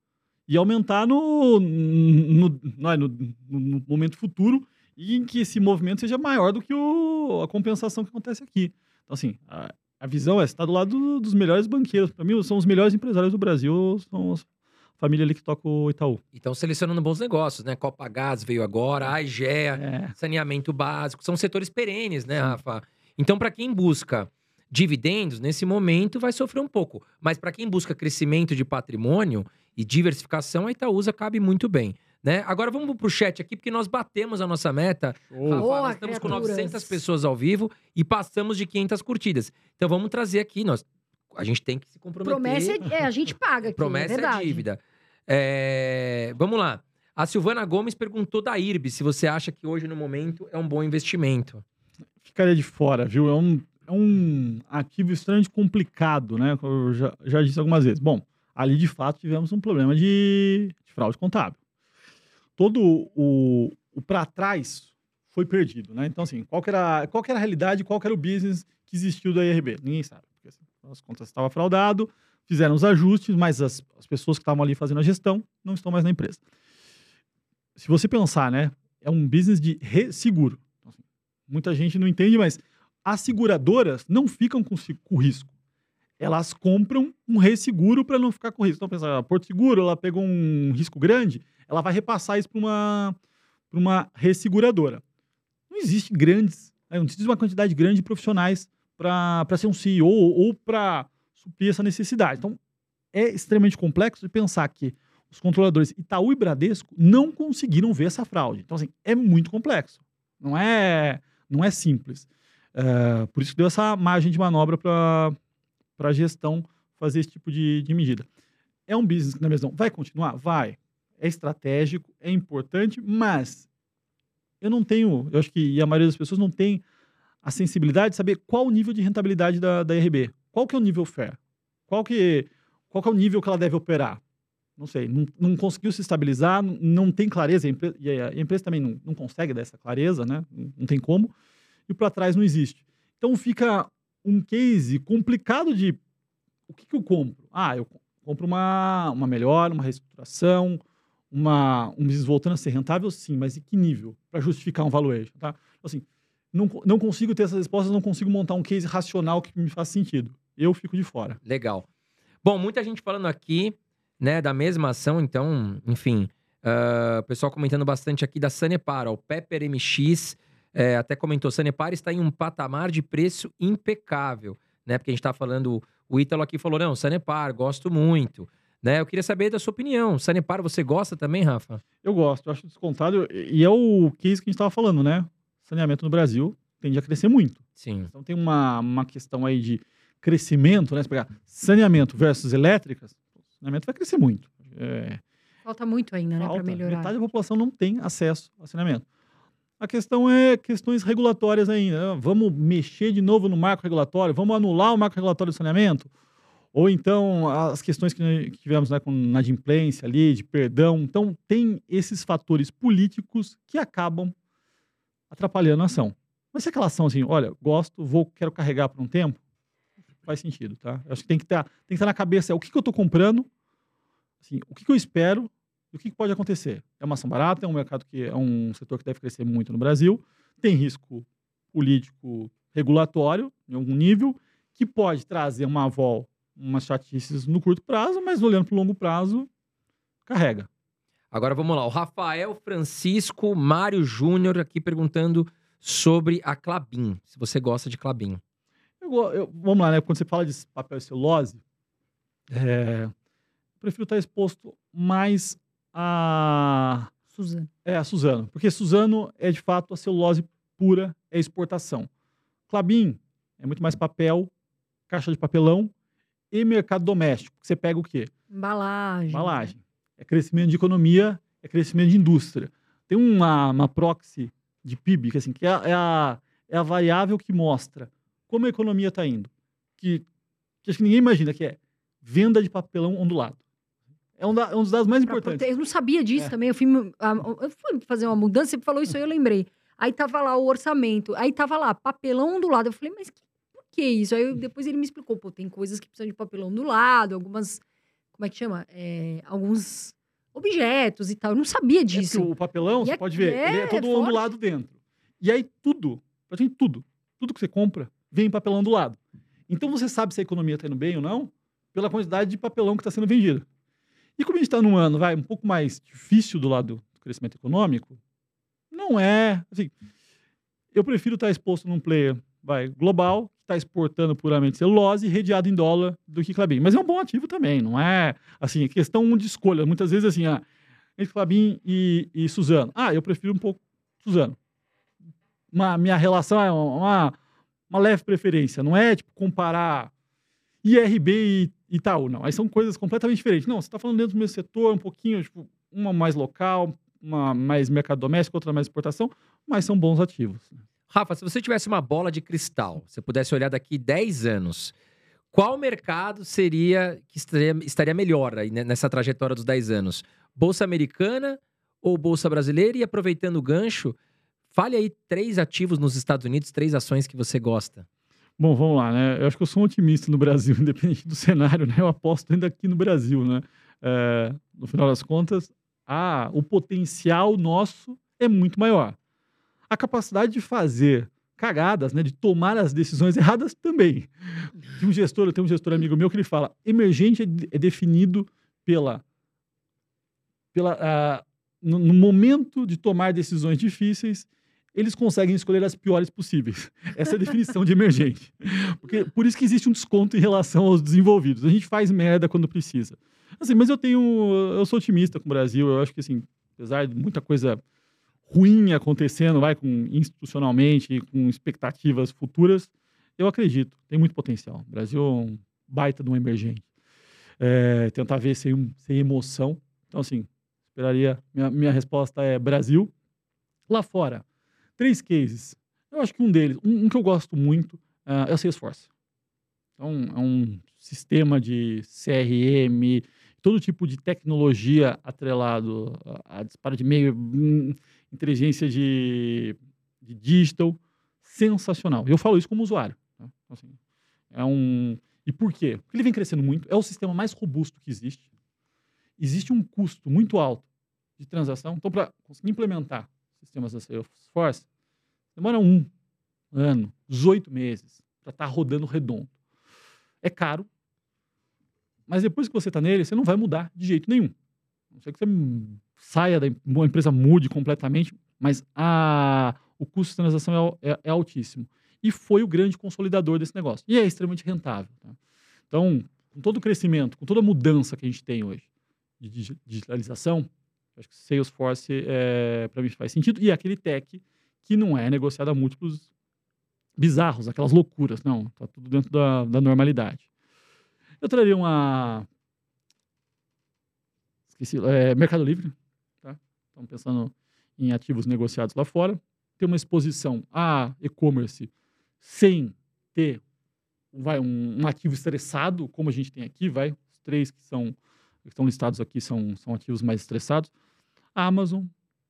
e aumentar no, no, no, no, momento futuro e em que esse movimento seja maior do que o, a compensação que acontece aqui. Então, assim, a, a visão é estar do lado do, dos melhores banqueiros. Para mim, são os melhores empresários do Brasil, são a família ali que toca o Itaú. Então, selecionando bons negócios, né? Copa Gás veio agora, a IGEA, é. saneamento básico, são setores perenes, né, Rafa? Então, para quem busca dividendos, nesse momento vai sofrer um pouco. Mas para quem busca crescimento de patrimônio e diversificação, a Itaúsa cabe muito bem. Né? Agora vamos pro chat aqui, porque nós batemos a nossa meta. Rafa, Boa, nós estamos com criaturas. 900 pessoas ao vivo e passamos de 500 curtidas. Então vamos trazer aqui, nós, a gente tem que se comprometer. Promessa é, é, a gente paga aqui, Promessa é é, dívida. É, Vamos lá. A Silvana Gomes perguntou da IRB se você acha que hoje, no momento, é um bom investimento. Ficaria de fora, viu? É um, é um ativo extremamente complicado, né? Eu já, já disse algumas vezes. Bom, ali de fato tivemos um problema de, de fraude contábil. Todo o, o para trás foi perdido, né? Então, assim, qual era, qual era a realidade, qual era o business que existiu da IRB? Ninguém sabe. Porque assim, as contas estavam fraudado, fizeram os ajustes, mas as, as pessoas que estavam ali fazendo a gestão não estão mais na empresa. Se você pensar, né? É um business de re- seguro. Então, assim, muita gente não entende, mas as seguradoras não ficam com, com risco. Elas compram um resseguro para não ficar com risco. Então, pensa, Porto Seguro, ela pegou um risco grande, ela vai repassar isso para uma, uma resseguradora. Não existe grandes, né, não existe uma quantidade grande de profissionais para ser um CEO ou, ou para suprir essa necessidade. Então, é extremamente complexo de pensar que os controladores Itaú e Bradesco não conseguiram ver essa fraude. Então, assim, é muito complexo. Não é, não é simples. É, por isso que deu essa margem de manobra para a gestão fazer esse tipo de, de medida. É um business que, na minha visão, vai continuar? Vai. É estratégico, é importante, mas eu não tenho, eu acho que a maioria das pessoas não tem a sensibilidade de saber qual o nível de rentabilidade da, da RB. Qual que é o nível fair? Qual que, qual que é o nível que ela deve operar? Não sei, não, não conseguiu se estabilizar, não, não tem clareza, a empre- e a, empresa também não, não consegue dar essa clareza, né? Não, não tem como, e para trás não existe. Então fica um case complicado de o que, que eu compro? Ah, eu co- compro uma, uma melhor, uma reestruturação, uma, um business voltando a ser rentável, sim, mas em que nível? Para justificar um valuation, tá? Assim, não, não consigo ter essas respostas, não consigo montar um case racional que me faça sentido. Eu fico de fora. Legal. Bom, muita gente falando aqui, né, da mesma ação, então, enfim. ah, o pessoal comentando bastante aqui da Sanepar, ó, o Pepper MX é, até comentou, Sanepar está em um patamar de preço impecável, né? Porque a gente tá falando, o Ítalo aqui falou, não, Sanepar, gosto muito, né? Eu queria saber da sua opinião. Sanepar, você gosta também, Rafa? Eu gosto, eu acho descontado, e é o case que a gente estava falando, né? Saneamento no Brasil tende a crescer muito. Sim. Então tem uma, uma questão aí de crescimento, né? Se pegar saneamento versus elétricas, saneamento vai crescer muito. É, Falta muito ainda, né, para melhorar. Metade da população não tem acesso a saneamento. A questão é questões regulatórias ainda. né? Vamos mexer de novo no marco regulatório? Vamos anular o marco regulatório do saneamento? Ou então as questões que tivemos né, com inadimplência ali, de perdão. Então tem esses fatores políticos que acabam atrapalhando a ação. Mas se aquela ação assim, olha, gosto, vou, quero carregar por um tempo, faz sentido, tá? Acho que tem que estar, tem que estar na cabeça é o que, que eu estou comprando, assim, o que, que eu espero o que, pode acontecer. É uma ação barata, é um mercado que é um setor que deve crescer muito no Brasil, tem risco político regulatório em algum nível, que pode trazer uma avó, umas chatices no curto prazo, mas olhando para o longo prazo, carrega. Agora vamos lá. O Rafael Francisco Mário Júnior aqui perguntando sobre a Clabin. Se você gosta de Clabin. Eu eu- vamos lá, né? Quando você fala de papel e celulose, é, eu prefiro estar exposto mais a, Suzana. é, a Suzano, porque Suzano é de fato a celulose pura, é exportação. Clabin é muito mais papel, caixa de papelão e mercado doméstico. Você pega o quê? Embalagem. Embalagem. É crescimento de economia, é crescimento de indústria. Tem uma, uma proxy de PIB, que, assim, que é, a- é a, é a variável que mostra como a economia está indo. Que, que acho que ninguém imagina, que é venda de papelão ondulado. É um, da- é um dos dados mais Pra importantes. prote- Eu não sabia disso É. também. Eu fui, ah, eu fui fazer uma mudança, você falou isso aí, eu lembrei. Aí tava lá o orçamento, aí tava lá, papelão do lado. Eu falei, mas que, por que isso? Aí eu- depois ele me explicou, pô, tem coisas que precisam de papelão do lado, algumas, como é que chama? É, alguns objetos e tal. Eu não sabia É disso. porque o papelão, E você é- pode ver, ele é é todo ondulado dentro. E aí tudo, praticamente tudo, tudo que você compra, vem em papelão do lado. Então você sabe se a economia está indo bem ou não pela quantidade de papelão que está sendo vendido. E como a gente está num ano, vai, um pouco mais difícil do lado do crescimento econômico, não é, assim, eu prefiro estar exposto num player, vai, global, que está exportando puramente celulose, redeado em dólar, do que Clabin. Mas é um bom ativo também, não é, assim, é questão de escolha. Muitas vezes, assim, ah, entre Clabin e, e Suzano. Ah, eu prefiro um pouco Suzano. Uma, minha relação é uma, uma leve preferência. Não é tipo comparar IRB e Itaú, não. Aí são coisas completamente diferentes. Não, você está falando dentro do mesmo setor, um pouquinho, tipo, uma mais local, uma mais mercado doméstico, outra mais exportação, mas são bons ativos. Rafa, se você tivesse uma bola de cristal, você pudesse olhar daqui 10 anos, qual mercado seria que estaria, estaria melhor aí nessa trajetória dos 10 anos? Bolsa americana ou bolsa brasileira? E aproveitando o gancho, fale aí três ativos nos Estados Unidos, três ações que você gosta. Bom, vamos lá, né? Eu acho que eu sou um otimista no Brasil, independente do cenário, né? Eu aposto ainda aqui no Brasil, né? É, no final das contas, ah, o potencial nosso é muito maior. A capacidade de fazer cagadas, né? De tomar as decisões erradas também. Tem um gestor, eu tenho um gestor amigo meu que ele fala: emergente é, é definido pela, pela no, no momento de tomar decisões difíceis eles conseguem escolher as piores possíveis. Essa é a definição de emergente. Porque, por isso que existe um desconto em relação aos desenvolvidos. A gente faz merda quando precisa. Assim, mas eu tenho. Eu sou otimista com o Brasil. Eu acho que, assim, apesar de muita coisa ruim acontecendo, vai, com, institucionalmente, com expectativas futuras, eu acredito. Tem muito potencial. O Brasil é um baita de um emergente. É, tentar ver sem, sem emoção. Então, assim, esperaria. Minha, minha resposta é Brasil. Lá fora Três cases. Eu acho que um deles, um, um que eu gosto muito, uh, é o Salesforce. Então, é um sistema de CRM, todo tipo de tecnologia atrelado a, a disparo de e-mail, hum, inteligência de, de digital, sensacional. E eu falo isso como usuário. Tá? Então, assim, é um... E por quê? Porque ele vem crescendo muito, é o sistema mais robusto que existe. Existe um custo muito alto de transação. Então, para conseguir implementar sistemas da Salesforce, demora um ano, 18 meses para estar tá rodando redondo. É caro, mas depois que você está nele, você não vai mudar de jeito nenhum. Não sei que você saia da uma empresa mude completamente, mas a, o custo de transação é, é, é, altíssimo. E foi o grande consolidador desse negócio. E é extremamente rentável. Tá? Então, com todo o crescimento, com toda a mudança que a gente tem hoje de digitalização, Acho que Salesforce, é, para mim, faz sentido. E aquele tech que não é negociado a múltiplos bizarros, aquelas loucuras. Não, tá tudo dentro da, da normalidade. Eu traria uma. Esqueci. É, Mercado Livre. Tá? Estamos pensando em ativos negociados lá fora. Ter uma exposição a e-commerce sem ter vai, um, um, ativo estressado, como a gente tem aqui, vai. Os três que são que estão listados aqui são, são ativos mais estressados. Amazon,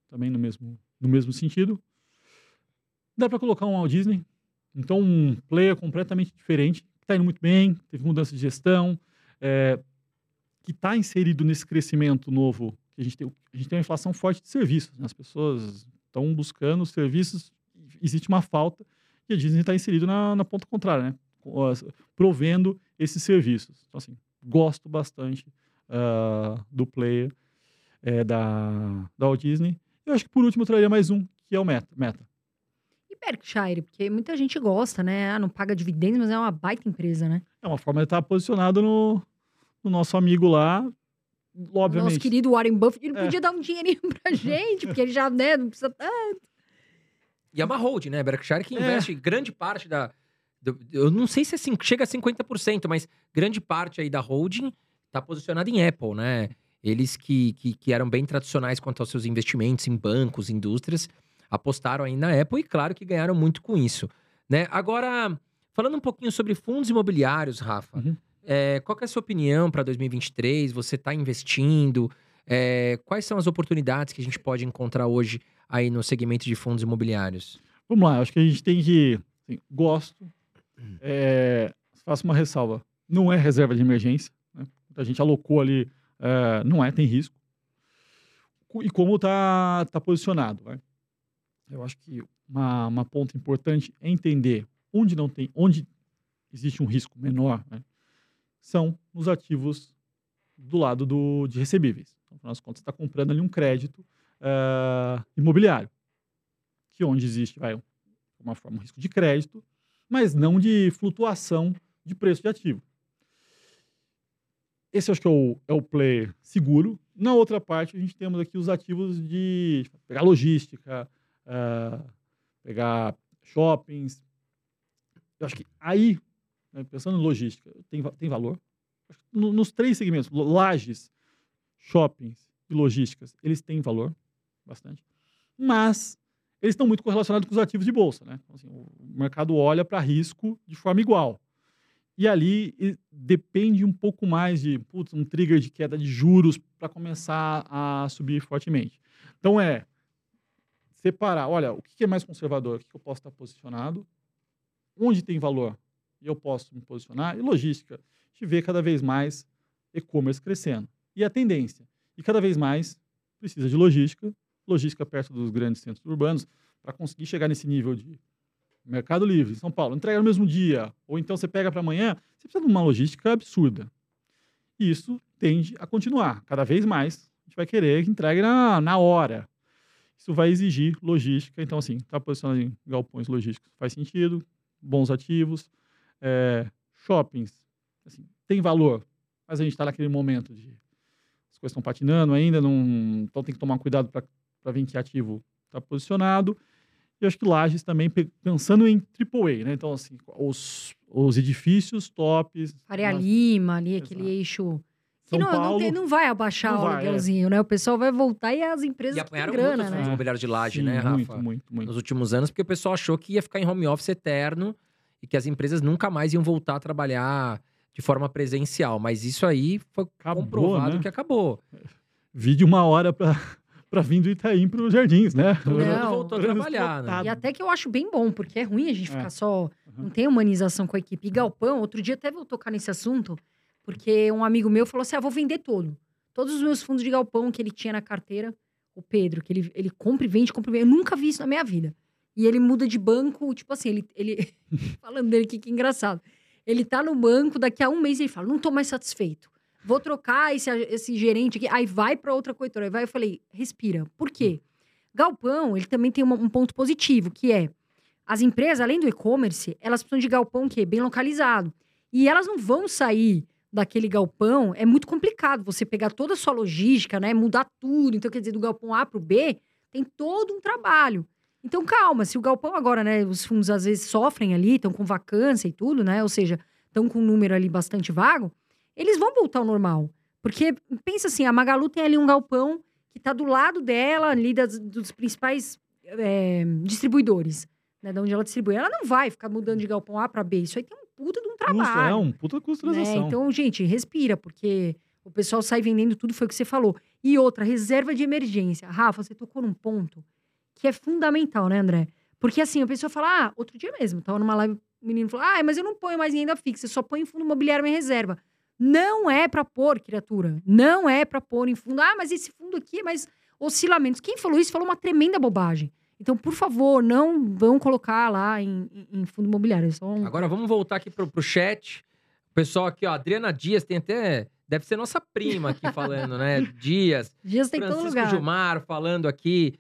também no mesmo, no mesmo sentido. Dá para colocar um Walt Disney, então um player completamente diferente, que está indo muito bem, teve mudança de gestão, é, que está inserido nesse crescimento novo, que a gente tem, a gente tem uma inflação forte de serviços, né? as pessoas estão buscando serviços, existe uma falta, e a Disney está inserido na, na ponta contrária, né? provendo esses serviços. Então, assim, gosto bastante uh, do player é, da, da Walt Disney. Eu acho que por último eu traria mais um, que é o Meta. Meta. E Berkshire, porque muita gente gosta, né? Ah, não paga dividendos, mas é uma baita empresa, né? É uma forma de estar posicionado no, no nosso amigo lá, obviamente. Nosso querido Warren Buffett, ele é. podia dar um dinheirinho pra gente, porque ele já, né, não precisa tanto. E é uma hold, né? Berkshire que é. investe é. grande parte da. Do, eu não sei se é, chega a 50%, mas grande parte aí da holding está posicionada em Apple, né? Eles que, que, que, eram bem tradicionais quanto aos seus investimentos em bancos, indústrias, apostaram aí na Apple e, claro, que ganharam muito com isso. Né? Agora, falando um pouquinho sobre fundos imobiliários, Rafa, uhum. é, qual é a sua opinião para 2023? Você está investindo? É, quais são as oportunidades que a gente pode encontrar hoje aí no segmento de fundos imobiliários? Vamos lá, acho que a gente tem que. Assim, gosto. É, faço uma ressalva. Não é reserva de emergência. Né? A gente alocou ali é, não é, tem risco. E como está tá posicionado. Né? Eu acho que uma, uma ponta importante é entender onde não tem, onde existe um risco menor, né? são nos ativos do lado do, de recebíveis. Então, afinal das contas, está comprando ali um crédito uh, imobiliário, que onde existe vai, uma forma um risco de crédito, mas não de flutuação de preço de ativo. Esse acho que é o, é o player seguro. Na outra parte, a gente temos aqui os ativos de pegar logística, uh, pegar shoppings. Eu acho que aí, né, pensando em logística, tem, tem valor. Nos três segmentos, lajes, shoppings e logísticas, eles têm valor bastante. Mas eles estão muito correlacionados com os ativos de bolsa. Né? Então, assim, o mercado olha para risco de forma igual. E ali e depende um pouco mais de putz, um trigger de queda de juros para começar a subir fortemente. Então é separar, olha, o que é mais conservador, o que eu posso estar posicionado, onde tem valor e eu posso me posicionar, e logística. A gente vê cada vez mais e-commerce crescendo. E a tendência, e cada vez mais precisa de logística, logística perto dos grandes centros urbanos, para conseguir chegar nesse nível de Mercado Livre, São Paulo, entrega no mesmo dia, ou então você pega para amanhã, você precisa de uma logística absurda. E isso tende a continuar. Cada vez mais a gente vai querer que entregue na, na hora. Isso vai exigir logística. Então, assim, está posicionado em galpões logísticos faz sentido, bons ativos, é, shoppings, assim, tem valor, mas a gente está naquele momento de as coisas estão patinando ainda, não, então tem que tomar cuidado para ver em que ativo está posicionado. E acho que Lages também, pensando em AAA, né? Então, assim, os, os edifícios tops. Faria nas... Lima, ali, Exato. aquele eixo. Que não, Paulo, não, tem, não, vai abaixar não o é. aluguelzinho, é. né? O pessoal vai voltar e as empresas e apanharam têm grana, muito né? imobiliários de laje, Sim, né, Rafa? Muito, muito, muito. Nos últimos anos, porque o pessoal achou que ia ficar em home office eterno e que as empresas nunca mais iam voltar a trabalhar de forma presencial. Mas isso aí foi acabou, comprovado né? que acabou. Vídeo uma hora para para vir do Itaim para os Jardins, né? Não, voltou a trabalhar, né? E até que eu acho bem bom, porque é ruim a gente é. ficar só. Não tem humanização com a equipe. E Galpão, outro dia até vou tocar nesse assunto, porque um amigo meu falou assim: ah, vou vender todo. Todos os meus fundos de Galpão que ele tinha na carteira, o Pedro, que ele, ele compra e vende, compra e vende. Eu nunca vi isso na minha vida. E ele muda de banco, tipo assim, ele. ele falando dele aqui, que engraçado. Ele tá no banco, daqui a um mês ele fala: não tô mais satisfeito vou trocar esse, esse gerente aqui, aí vai para outra corretora. Aí vai, eu falei, respira. Por quê? Galpão, ele também tem uma, um ponto positivo, que é as empresas, além do e-commerce, elas precisam de galpão que é bem localizado. E elas não vão sair daquele galpão, é muito complicado você pegar toda a sua logística, né, mudar tudo. Então, quer dizer, do galpão A para o B, tem todo um trabalho. Então, calma, se o galpão agora, né, os fundos às vezes sofrem ali, estão com vacância e tudo, né, ou seja, estão com um número ali bastante vago, eles vão voltar ao normal. Porque, pensa assim, a Magalu tem ali um galpão que está do lado dela, ali das, dos principais é, distribuidores, né? De onde ela distribui. Ela não vai ficar mudando de galpão A para B. Isso aí tem um puta de um trabalho. Custo, é um puta custo né? Então, gente, respira, porque o pessoal sai vendendo tudo, foi o que você falou. E outra, reserva de emergência. Rafa, você tocou num ponto que é fundamental, né, André? Porque assim, a pessoa fala, ah, outro dia mesmo, tava numa live, o menino falou, ah, mas eu não ponho mais em renda fixa, só ponho em fundo imobiliário em reserva. Não é para pôr, criatura. Não é para pôr em fundo. Ah, mas esse fundo aqui é mais oscilamentos. Quem falou isso falou uma tremenda bobagem. Então, por favor, não vão colocar lá em, em fundo imobiliário. É um... Agora vamos voltar aqui pro, pro chat. O pessoal aqui, ó, Adriana Dias tem até. Deve ser nossa prima aqui falando, né? Dias. Dias tem Francisco todo lugar. Gilmar falando aqui,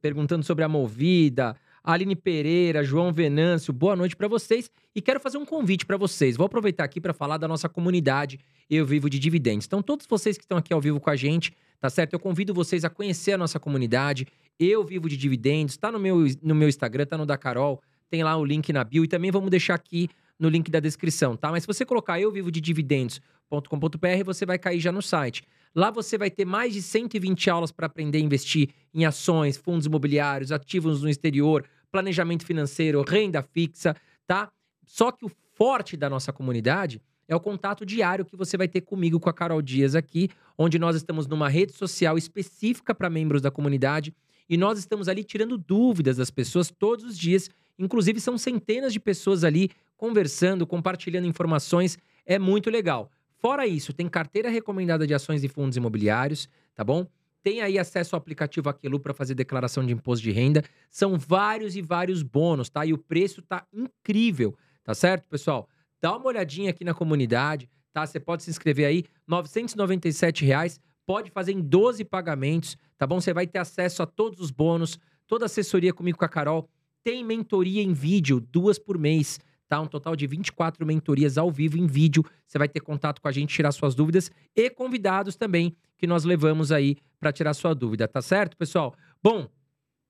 perguntando sobre a movida. Aline Pereira, João Venâncio, boa noite para vocês. E quero fazer um convite para vocês. Vou aproveitar aqui para falar da nossa comunidade Eu Vivo de Dividendos. Então, todos vocês que estão aqui ao vivo com a gente, tá certo? Eu convido vocês a conhecer a nossa comunidade Eu Vivo de Dividendos. Tá no meu, no meu Instagram, tá no da Carol. Tem lá o link na bio e também vamos deixar aqui no link da descrição, tá? Mas se você colocar eu vivo de dividendos.com.br, você vai cair já no site. Lá você vai ter mais de 120 aulas para aprender a investir em ações, fundos imobiliários, ativos no exterior, planejamento financeiro, renda fixa, tá? Só que o forte da nossa comunidade é o contato diário que você vai ter comigo, com a Carol Dias aqui, onde nós estamos numa rede social específica para membros da comunidade e nós estamos ali tirando dúvidas das pessoas todos os dias. Inclusive, são centenas de pessoas ali conversando, compartilhando informações. É muito legal. Fora isso, tem carteira recomendada de ações e fundos imobiliários, tá bom? Tem aí acesso ao aplicativo Aquelu para fazer declaração de imposto de renda. São vários e vários bônus, tá? E o preço tá incrível, tá certo, pessoal? Dá uma olhadinha aqui na comunidade, tá? Você pode se inscrever aí, 997 reais, pode fazer em 12 pagamentos, tá bom? Você vai ter acesso a todos os bônus, toda assessoria comigo com a Carol. Tem mentoria em vídeo, duas por mês tá? Um total de 24 mentorias ao vivo em vídeo. Você vai ter contato com a gente, tirar suas dúvidas e convidados também que nós levamos aí para tirar sua dúvida, tá certo, pessoal? Bom,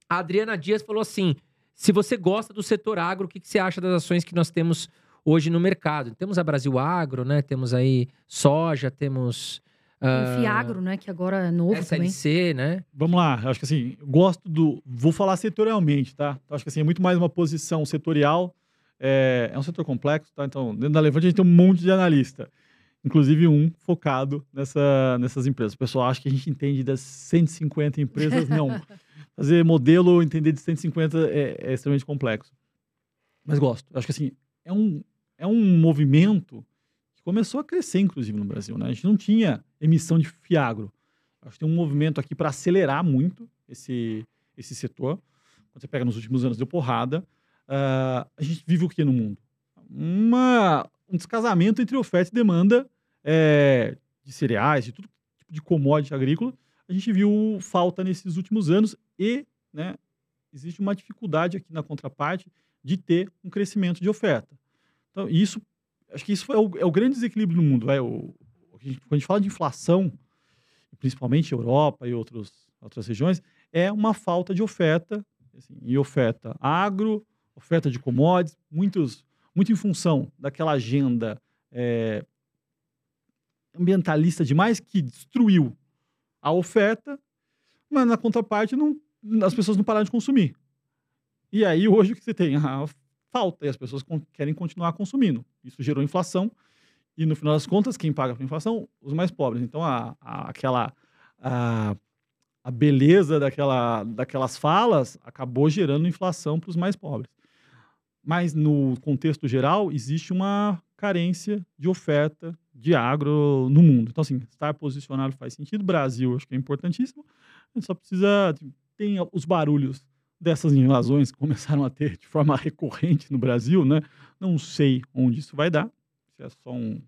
a Adriana Dias falou assim: se você gosta do setor agro, o que, que você acha das ações que nós temos hoje no mercado? Temos a Brasil Agro, né? Temos aí soja, temos. Tem o ah, Fiagro, né? Que agora é novo também. SLC, né? Vamos lá, acho que assim, gosto do. Vou falar setorialmente, tá? Acho que assim, é muito mais uma posição setorial. É, é um setor complexo, tá? Então, dentro da Levante a gente tem um monte de analista. Inclusive um focado nessa, nessas empresas. O pessoal acha que a gente entende das 150 empresas. Não. Fazer modelo, entender de 150 é, é extremamente complexo. Mas gosto. Eu acho que assim, é um, é um movimento que começou a crescer, inclusive, no Brasil. Né? A gente não tinha emissão de fiagro. Acho que tem um movimento aqui para acelerar muito esse, esse setor. Quando você pega nos últimos anos, deu porrada. Ah, a gente vive o que no mundo? Uma, um descasamento entre oferta e demanda é, de cereais, de todo tipo de commodity agrícola. A gente viu falta nesses últimos anos e né, existe uma dificuldade aqui na contraparte de ter um crescimento de oferta. Então, isso, acho que isso é o, é o grande desequilíbrio no mundo. Vai, o, o quando a gente fala de inflação, principalmente Europa e outros, outras regiões, é uma falta de oferta, assim, e oferta agro, oferta de commodities, muitos, muito em função daquela agenda é, ambientalista demais que destruiu a oferta, mas na contraparte não, as pessoas não pararam de consumir. E aí hoje o que você tem? A falta, e as pessoas querem continuar consumindo. Isso gerou inflação, e no final das contas, quem paga a inflação? Os mais pobres. Então, a, a- aquela... A, a beleza daquela, daquelas falas acabou gerando inflação para os mais pobres. Mas, no contexto geral, existe uma carência de oferta de agro no mundo. Então, assim, estar posicionado faz sentido. Brasil, acho que é importantíssimo. A gente só precisa... tipo, Tem os barulhos dessas invasões que começaram a ter de forma recorrente no Brasil, né? Não sei onde isso vai dar. Se é só um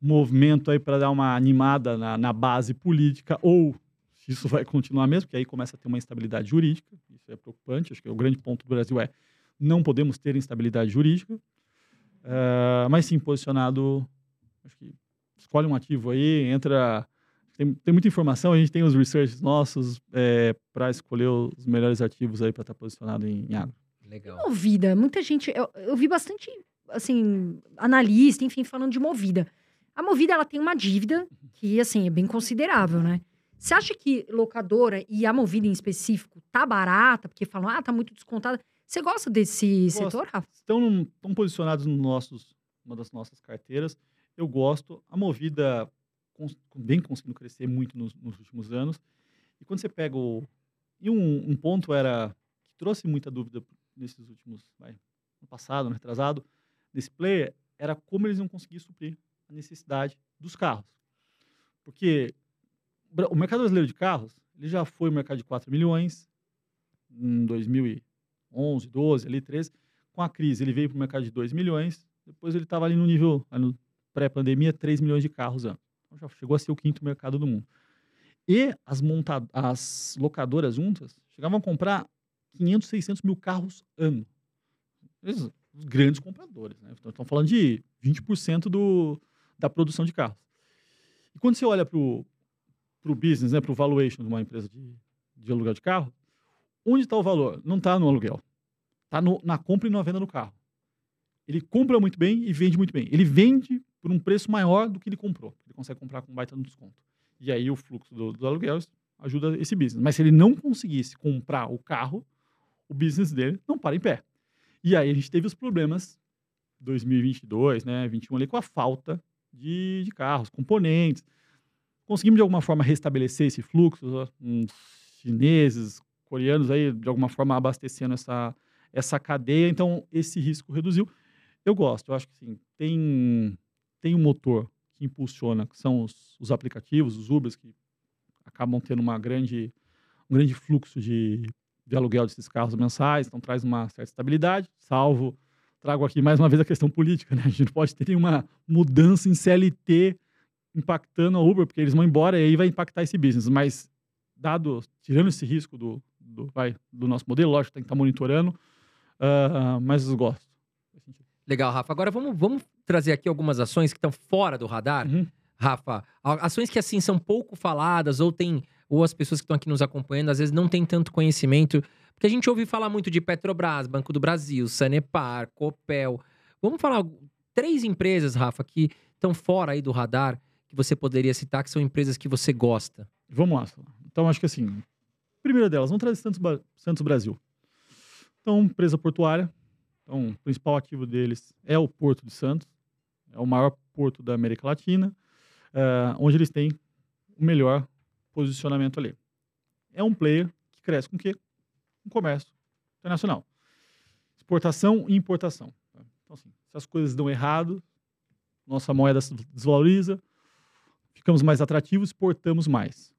movimento aí para dar uma animada na, na base política ou se isso vai continuar mesmo, porque aí começa a ter uma instabilidade jurídica. Isso é preocupante. Acho que o grande ponto do Brasil é não podemos ter instabilidade jurídica. Ah, mas sim, posicionado, acho que escolhe um ativo aí, entra. Tem, tem muita informação, a gente tem os researches nossos para escolher os melhores ativos aí para estar posicionado em, em agro. Legal. Movida, muita gente. Eu, eu vi bastante, assim, analista, enfim, falando de Movida. A Movida, ela tem uma dívida que, assim, é bem considerável, né? Você acha que locadora e a Movida em específico tá barata? Porque falam, ah, tá muito descontada. Você gosta desse Gosto. setor, Rafa? estão, num- estão posicionados no nossos, uma das nossas carteiras. Eu gosto. A Movida cons- vem conseguindo crescer muito nos, nos últimos anos. E quando você pega o... E um, um ponto era que trouxe muita dúvida nesses últimos... Vai, no passado, no retrasado, desse player, era como eles iam conseguir suprir a necessidade dos carros. Porque o mercado brasileiro de carros, ele já foi um mercado de 4 milhões em 2011, 12, ali 13 com a crise, ele veio para o mercado de 2 milhões, depois ele estava ali no nível, pré-pandemia, 3 milhões de carros ano. Então já chegou a ser o quinto mercado do mundo. E as, monta as locadoras juntas chegavam a comprar 500, 600 mil carros ano. Os grandes compradores, né? Então, estão falando de 20% do, da produção de carros. E quando você olha para o business, né, para o valuation de uma empresa de, de aluguel de carro, onde está o valor? Não está no aluguel. Está na compra e na venda do carro. Ele compra muito bem e vende muito bem. Ele vende por um preço maior do que ele comprou. Ele consegue comprar com baita no desconto. E aí o fluxo do, dos aluguéis ajuda esse business. Mas se ele não conseguisse comprar o carro, o business dele não para em pé. E aí a gente teve os problemas 2022, né, 21 ali com a falta de, de carros, componentes. Conseguimos de alguma forma restabelecer esse fluxo, uns chineses, coreanos aí de alguma forma abastecendo essa essa cadeia, então esse risco reduziu. Eu gosto, eu acho que sim, tem tem um motor que impulsiona, que são os, os aplicativos, os Ubers que acabam tendo uma grande um grande fluxo de, de aluguel desses carros mensais, então traz uma certa estabilidade, salvo trago aqui mais uma vez a questão política, né? A gente não pode ter nenhuma mudança em CLT impactando a Uber, porque eles vão embora e aí vai impactar esse business. Mas, dado, tirando esse risco do, do, vai, do nosso modelo, lógico, tem que estar monitorando, ah, mas gosto. Legal, Rafa. Agora vamos, vamos trazer aqui algumas ações que estão fora do radar. Uhum. Rafa, ações que assim são pouco faladas ou tem ou as pessoas que estão aqui nos acompanhando às vezes não têm tanto conhecimento, porque a gente ouve falar muito de Petrobras, Banco do Brasil, Sanepar, Copel. Vamos falar três empresas, Rafa, que estão fora aí do radar que você poderia citar que são empresas que você gosta. Vamos lá. Então, acho que assim, primeira delas, vamos trazer Santos, Santos Brasil. Então, empresa portuária. Então, o principal ativo deles é o Porto de Santos. É o maior porto da América Latina, eh, onde eles têm o melhor posicionamento ali. É um player que cresce com o quê? Com comércio internacional. Exportação e importação. tá? Então, assim, se as coisas dão errado, nossa moeda se desvaloriza, ficamos mais atrativos, exportamos mais.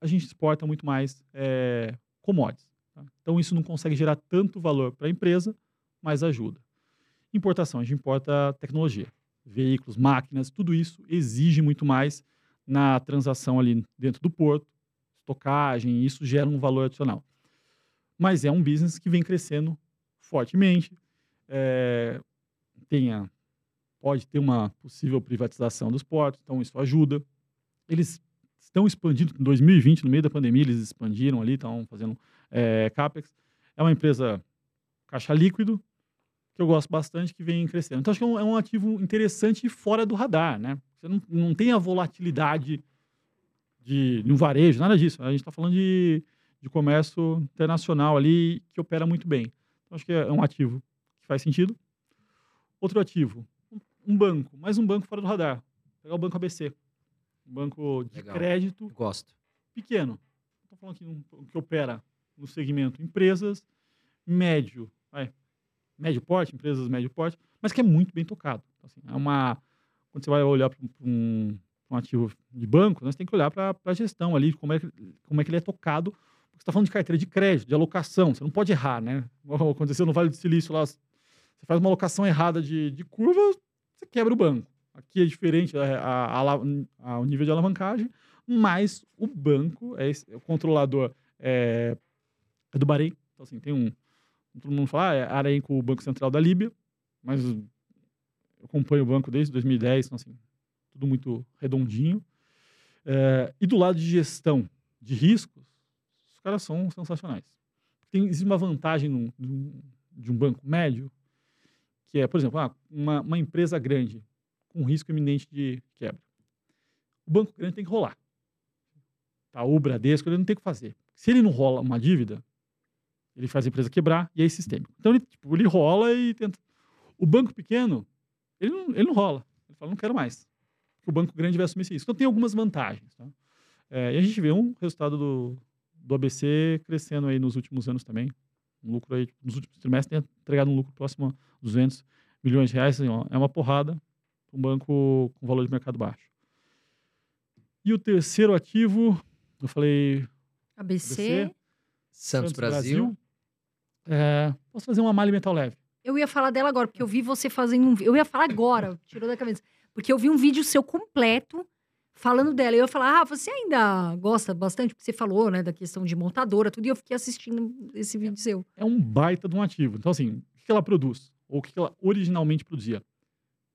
A gente exporta muito mais é, commodities. Tá? Então, isso não consegue gerar tanto valor para a empresa, mas ajuda. Importação, a gente importa tecnologia, veículos, máquinas, tudo isso exige muito mais na transação ali dentro do porto, estocagem, isso gera um valor adicional. Mas é um business que vem crescendo fortemente, é, tem a- pode ter uma possível privatização dos portos, então isso ajuda. Eles estão expandindo, em 2020, no meio da pandemia, eles expandiram ali, estão fazendo é, CAPEX. É uma empresa caixa líquido, que eu gosto bastante, que vem crescendo. Então, acho que é um, é um ativo interessante e fora do radar, né? Você não, não tem a volatilidade de, de um varejo, nada disso. A gente está falando de, de comércio internacional ali, que opera muito bem. Então, acho que é um ativo que faz sentido. Outro ativo, um banco, mais um banco fora do radar. Pegar o Banco ABC. Um banco de Legal. crédito Gosto. pequeno. Estou falando aqui um, que opera no segmento empresas médio, vai, médio porte, empresas médio porte, mas que é muito bem tocado. Então, assim, é uma quando você vai olhar para um, um ativo de banco, né, você tem que olhar para a gestão ali, como é, como é que ele é tocado. Porque você está falando de carteira de crédito, de alocação, você não pode errar, né? Aconteceu no Vale do Silício lá, você faz uma alocação errada de, de curva, você quebra o banco. Aqui é diferente a- o nível de alavancagem, mas o banco, é o controlador é, é do Bahrein. Então, assim, tem um. Todo mundo fala, ah, é Aramco, o Banco Central da Líbia, mas eu acompanho o banco desde 2010, então, assim, tudo muito redondinho. É, e do lado de gestão de riscos, os caras são sensacionais. Tem, existe uma vantagem de um banco médio, que é, por exemplo, ah, uma, uma empresa grande com risco iminente de quebra. O banco grande tem que rolar. Tá, o Bradesco, ele não tem o que fazer. Se ele não rola uma dívida, ele faz a empresa quebrar e é sistêmico. Então, ele, tipo, ele rola e tenta. O banco pequeno, ele não, ele não rola. Ele fala, não quero mais. Porque o banco grande vai assumir esse risco. Então, tem algumas vantagens. Tá? É, e a gente vê um resultado do, do ABC crescendo aí nos últimos anos também. Um lucro aí, nos últimos trimestres, tem entregado um lucro próximo a 200 milhões de reais. assim, ó, é uma porrada para um banco com valor de mercado baixo. E o terceiro ativo, eu falei ABC. ABC. Santos, Brasil. É, posso fazer uma malha metal leve. Eu ia falar dela agora, porque eu vi você fazendo um. Eu ia falar agora, tirou da cabeça. Porque eu vi um vídeo seu completo falando dela. Eu ia falar, ah, você ainda gosta bastante, porque você falou, né, da questão de montadora, tudo, e eu fiquei assistindo esse vídeo seu. É um baita de um ativo. Então, assim, o que ela produz? Ou o que ela originalmente produzia?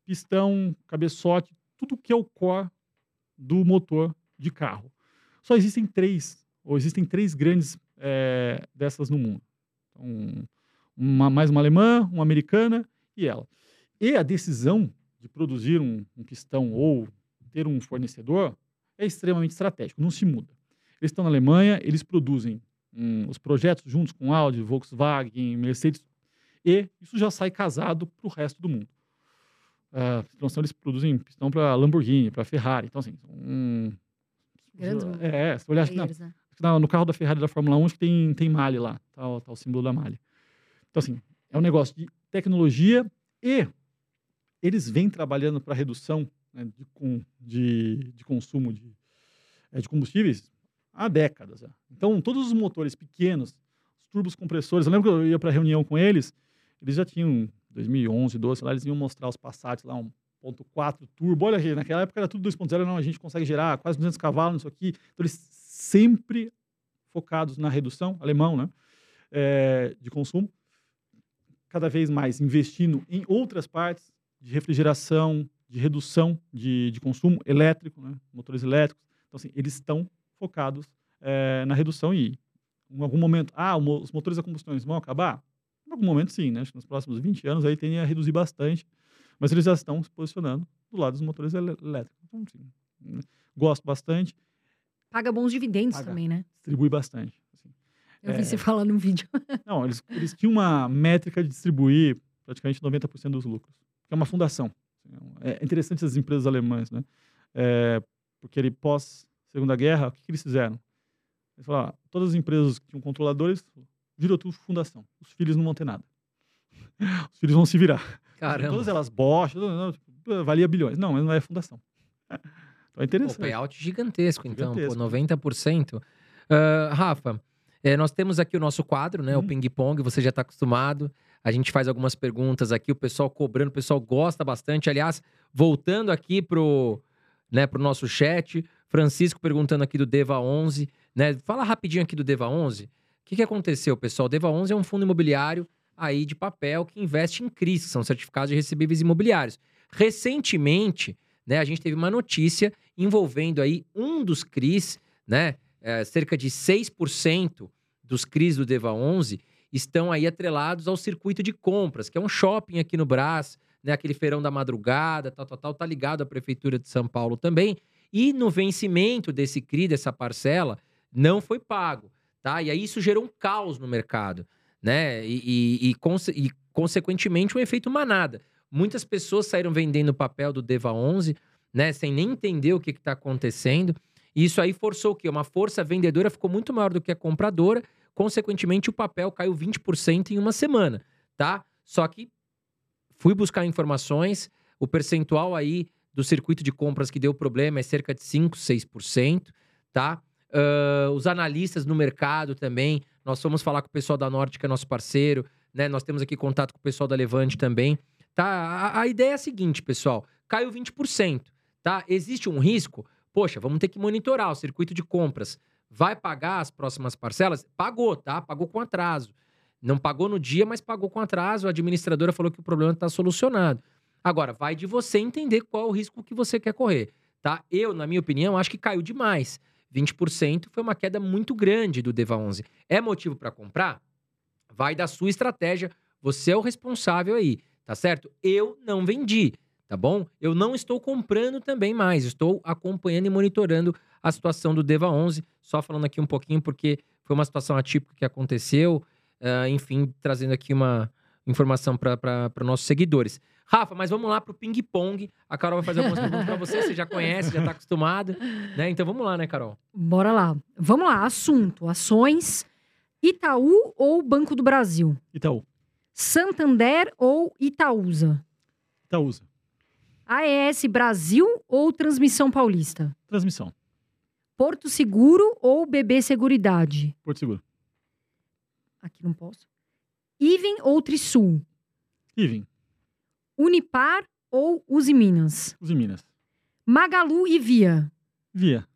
Pistão, cabeçote, tudo que é o core do motor de carro. Só existem três, ou existem três grandes eh, dessas no mundo. Então, uma, mais uma alemã, uma americana e ela. E a decisão de produzir um, um pistão ou ter um fornecedor é extremamente estratégico, não se muda. Eles estão na Alemanha, eles produzem hum, os projetos juntos com Audi, Volkswagen, Mercedes, e isso já sai casado para o resto do mundo. Ah, então, eles produzem pistão para Lamborghini, para Ferrari. Então, assim, um, Grandes é, se olhar na- né? Na- no carro da Ferrari da Fórmula 1, acho que tem, tem malha lá, tá, o- tá o símbolo da malha. Então, assim, é um negócio de tecnologia e eles vêm trabalhando para redução né, de, de, de consumo de, eh, de combustíveis há décadas. já. Então, todos os motores pequenos, os turbos compressores, eu lembro que eu ia para reunião com eles, eles já tinham, 2011, 12, lá eles iam mostrar os Passats lá, 1.4 turbo. Olha naquela época era tudo 2.0, não, a gente consegue gerar quase 200 cavalos nisso aqui. Então, eles sempre focados na redução, alemão, né, eh, de consumo. cada vez mais investindo em outras partes de refrigeração, de redução de, de consumo elétrico, né? motores elétricos. Então, assim, eles estão focados é, na redução e em algum momento, ah, os motores a combustão vão acabar? Em algum momento, sim, né? Acho que nos próximos 20 anos aí tende a reduzir bastante, mas eles já estão se posicionando do lado dos motores elétricos. Então, sim, né? gosto bastante. Paga bons dividendos Paga. também, né? Distribui bastante. Assim. Eu vi É. você falar no vídeo. Não, eles, eles tinham uma métrica de distribuir praticamente 90% dos lucros, que é uma fundação. É interessante essas empresas alemãs, né? É, porque ele pós Segunda Guerra, o que, que eles fizeram? Eles falaram, ah, todas as empresas que tinham controladores, virou tudo fundação. Os filhos não vão ter nada. Os filhos vão se virar. Caramba. Todas elas Bosch, tipo, valia bilhões. Não, mas não é fundação. Então é Pô, interessante. payout gigantesco, então, Gigantesco. pô, 90%. Ah, Rafa, é, nós temos aqui o nosso quadro, né? O Uhum. Ping Pong, você já está acostumado. A gente faz algumas perguntas aqui, o pessoal cobrando, o pessoal gosta bastante. Aliás, voltando aqui pro, né, pro nosso chat, Francisco perguntando aqui do Deva 11, né? Fala rapidinho aqui do Deva 11. O que, que aconteceu, pessoal? O Deva 11 é um fundo imobiliário aí de papel que investe em CRIs, que são certificados de recebíveis imobiliários. Recentemente, né, a gente teve uma notícia envolvendo aí um dos CRIs, né? é, cerca de 6% dos CRIs do Deva 11 estão aí atrelados ao circuito de compras, que é um shopping aqui no Brás, né? Aquele feirão da madrugada, tal, tal, tal, tá ligado à Prefeitura de São Paulo também. E no vencimento desse CRI, dessa parcela, não foi pago, tá? E aí isso gerou um caos no mercado, né? E, e- e conse- e, consequentemente, um efeito manada. Muitas pessoas saíram vendendo o papel do Deva 11, né? Sem nem entender o que está acontecendo. E isso aí forçou o quê? Uma força vendedora ficou muito maior do que a compradora. Consequentemente, o papel caiu 20% em uma semana, tá? Só que fui buscar informações, o percentual aí do circuito de compras que deu problema é cerca de 5, 6%, tá? Ah, os analistas no mercado também, nós fomos falar com o pessoal da Norte, que é nosso parceiro, né? Nós temos aqui contato com o pessoal da Levante também, tá? A, a ideia é a seguinte, pessoal, caiu 20%, tá? Existe um risco? Poxa, vamos ter que monitorar o circuito de compras. Vai pagar as próximas parcelas? Pagou, tá? Pagou com atraso. Não pagou no dia, mas pagou com atraso. A administradora falou que o problema está solucionado. Agora, vai de você entender qual é o risco que você quer correr, tá? Eu, na minha opinião, acho que caiu demais. 20% foi uma queda muito grande do Deva 11. É motivo para comprar? Vai da sua estratégia. Você é o responsável aí, tá certo? Eu não vendi, tá bom? Eu não estou comprando também mais. Estou acompanhando e monitorando a situação do Deva 11. Só falando aqui um pouquinho, porque foi uma situação atípica que aconteceu. ah, enfim, trazendo aqui uma informação para os nossos seguidores. Rafa, mas vamos lá pro ping-pong. A Carol vai fazer algumas perguntas para você. Você já conhece, já tá acostumado, né? Então vamos lá, né, Carol? Bora lá. Vamos lá, assunto: ações. Itaú ou Banco do Brasil? Itaú. Santander ou Itaúsa? Itaúsa. AES Brasil ou Transmissão Paulista? Transmissão. Porto Seguro ou BB Seguridade? Porto Seguro. Aqui não posso. Iven ou Trisul? Ivem. Unipar ou Uzi Minas? Os em Minas. Magalu e Via? Via.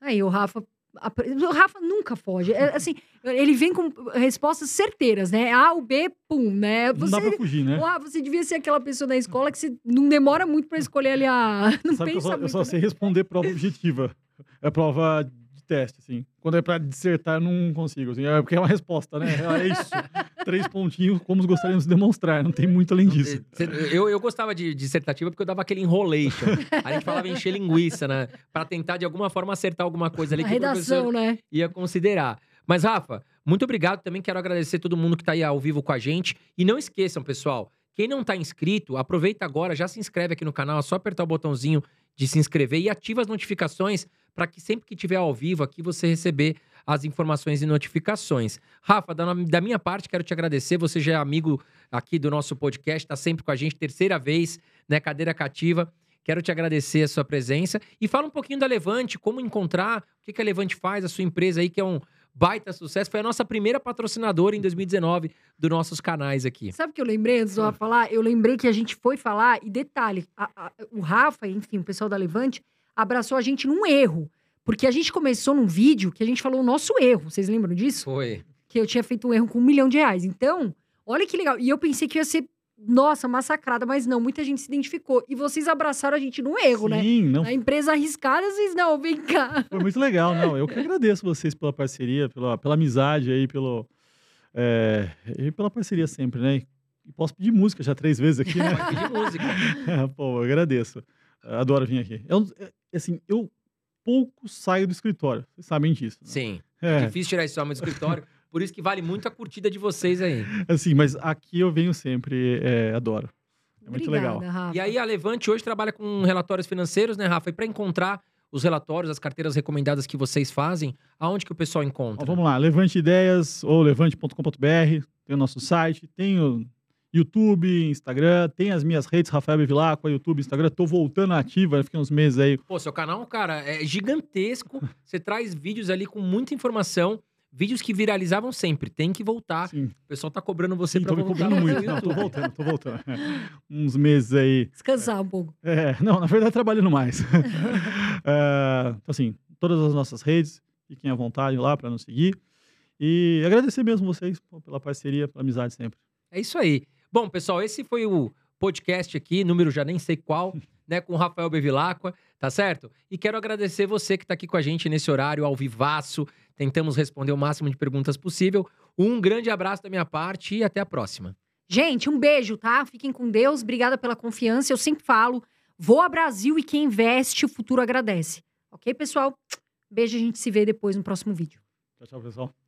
Aí, o Rafa. O Rafa nunca foge. É, assim, ele vem com respostas certeiras, né? A ou B, pum, né? Não dá pra fugir, né? Ah, você devia ser aquela pessoa da escola que você não demora muito pra escolher ali a. Não Sabe que eu pensa só, eu muito. só né? sei responder prova objetiva. É prova teste, assim. Quando é pra dissertar, eu não consigo. Assim, é porque é uma resposta, né? É isso. Três pontinhos, como gostaríamos de demonstrar. Não tem muito além disso. Eu, eu gostava de dissertativa porque eu dava aquele enrolation. a gente falava encher linguiça, né? Pra tentar, de alguma forma, acertar alguma coisa ali A que o professor redação, né? ia considerar. Mas, Rafa, muito obrigado. Também quero agradecer todo mundo que tá aí ao vivo com a gente. E não esqueçam, pessoal, quem não tá inscrito, aproveita agora, já se inscreve aqui no canal, é só apertar o botãozinho de se inscrever e ativa as notificações para que sempre que tiver ao vivo aqui você receber as informações e notificações. Rafa, da, da minha parte, quero te agradecer. Você já é amigo aqui do nosso podcast, está sempre com a gente, terceira vez, né? Cadeira cativa. Quero te agradecer a sua presença. E fala um pouquinho da Levante, como encontrar, o que que a Levante faz, a sua empresa aí, que é um baita sucesso. Foi a nossa primeira patrocinadora em 2019 dos nossos canais aqui. Sabe o que eu lembrei antes do Rafa falar? Eu lembrei que a gente foi falar, e detalhe, a- a- o Rafa, enfim, o pessoal da Levante, abraçou a gente num erro. Porque a gente começou num vídeo que a gente falou o nosso erro. Vocês lembram disso? Foi. Que eu tinha feito um erro com um milhão de reais. Então, Olha que legal. E eu pensei que ia ser, nossa, massacrada, mas não, muita gente se identificou. E vocês abraçaram a gente no erro, né? Sim, não, A empresa arriscada, vocês não, vem cá. Foi muito legal, não. Eu que agradeço vocês pela parceria, pela, pela amizade aí, pelo, é, e pela parceria sempre, né? E posso pedir música já três vezes aqui, né? Pode pedir música. Pô, eu agradeço. Adoro vir aqui. Eu, é, assim, eu pouco saio do escritório, vocês sabem disso. né? Sim. É, Difícil tirar esse homem do escritório. Por isso que vale muito a curtida de vocês aí. assim, mas aqui eu venho sempre, é, adoro. É muito Obrigada, legal. Rafa. E aí a Levante hoje trabalha com relatórios financeiros, né, Rafa? E para encontrar os relatórios, as carteiras recomendadas que vocês fazem, aonde que o pessoal encontra? Ó, vamos lá, Levante Ideias ou levante.com.br, tem o nosso site, tem o YouTube, Instagram, tem as minhas redes, Rafael Bevilacqua, YouTube, Instagram. Tô voltando ativa, fiquei uns meses aí. Pô, seu canal, cara, é gigantesco. Você traz vídeos ali com muita informação. Vídeos que viralizavam sempre. Tem que voltar. Sim, O pessoal tá cobrando você sim pra tô me voltar cobrando no muito. Não, tô voltando, tô voltando. uns meses aí. Descansar um pouco. É, não, na verdade, trabalhando mais. É, então, assim, todas as nossas redes, fiquem à vontade lá para nos seguir. E agradecer mesmo vocês pô, pela parceria, pela amizade sempre. É isso aí. Bom, pessoal, esse foi o podcast aqui, número já nem sei qual, né, com o Rafael Bevilacqua, tá certo? E quero agradecer você que tá aqui com a gente nesse horário ao vivaço. Tentamos responder o máximo de perguntas possível. Um grande abraço da minha parte e até a próxima. Gente, um beijo, tá? Fiquem com Deus. Obrigada pela confiança. Eu sempre falo, voa Brasil e quem investe, o futuro agradece. Ok, pessoal? Beijo, a gente se vê depois no próximo vídeo. Tchau, tchau, pessoal.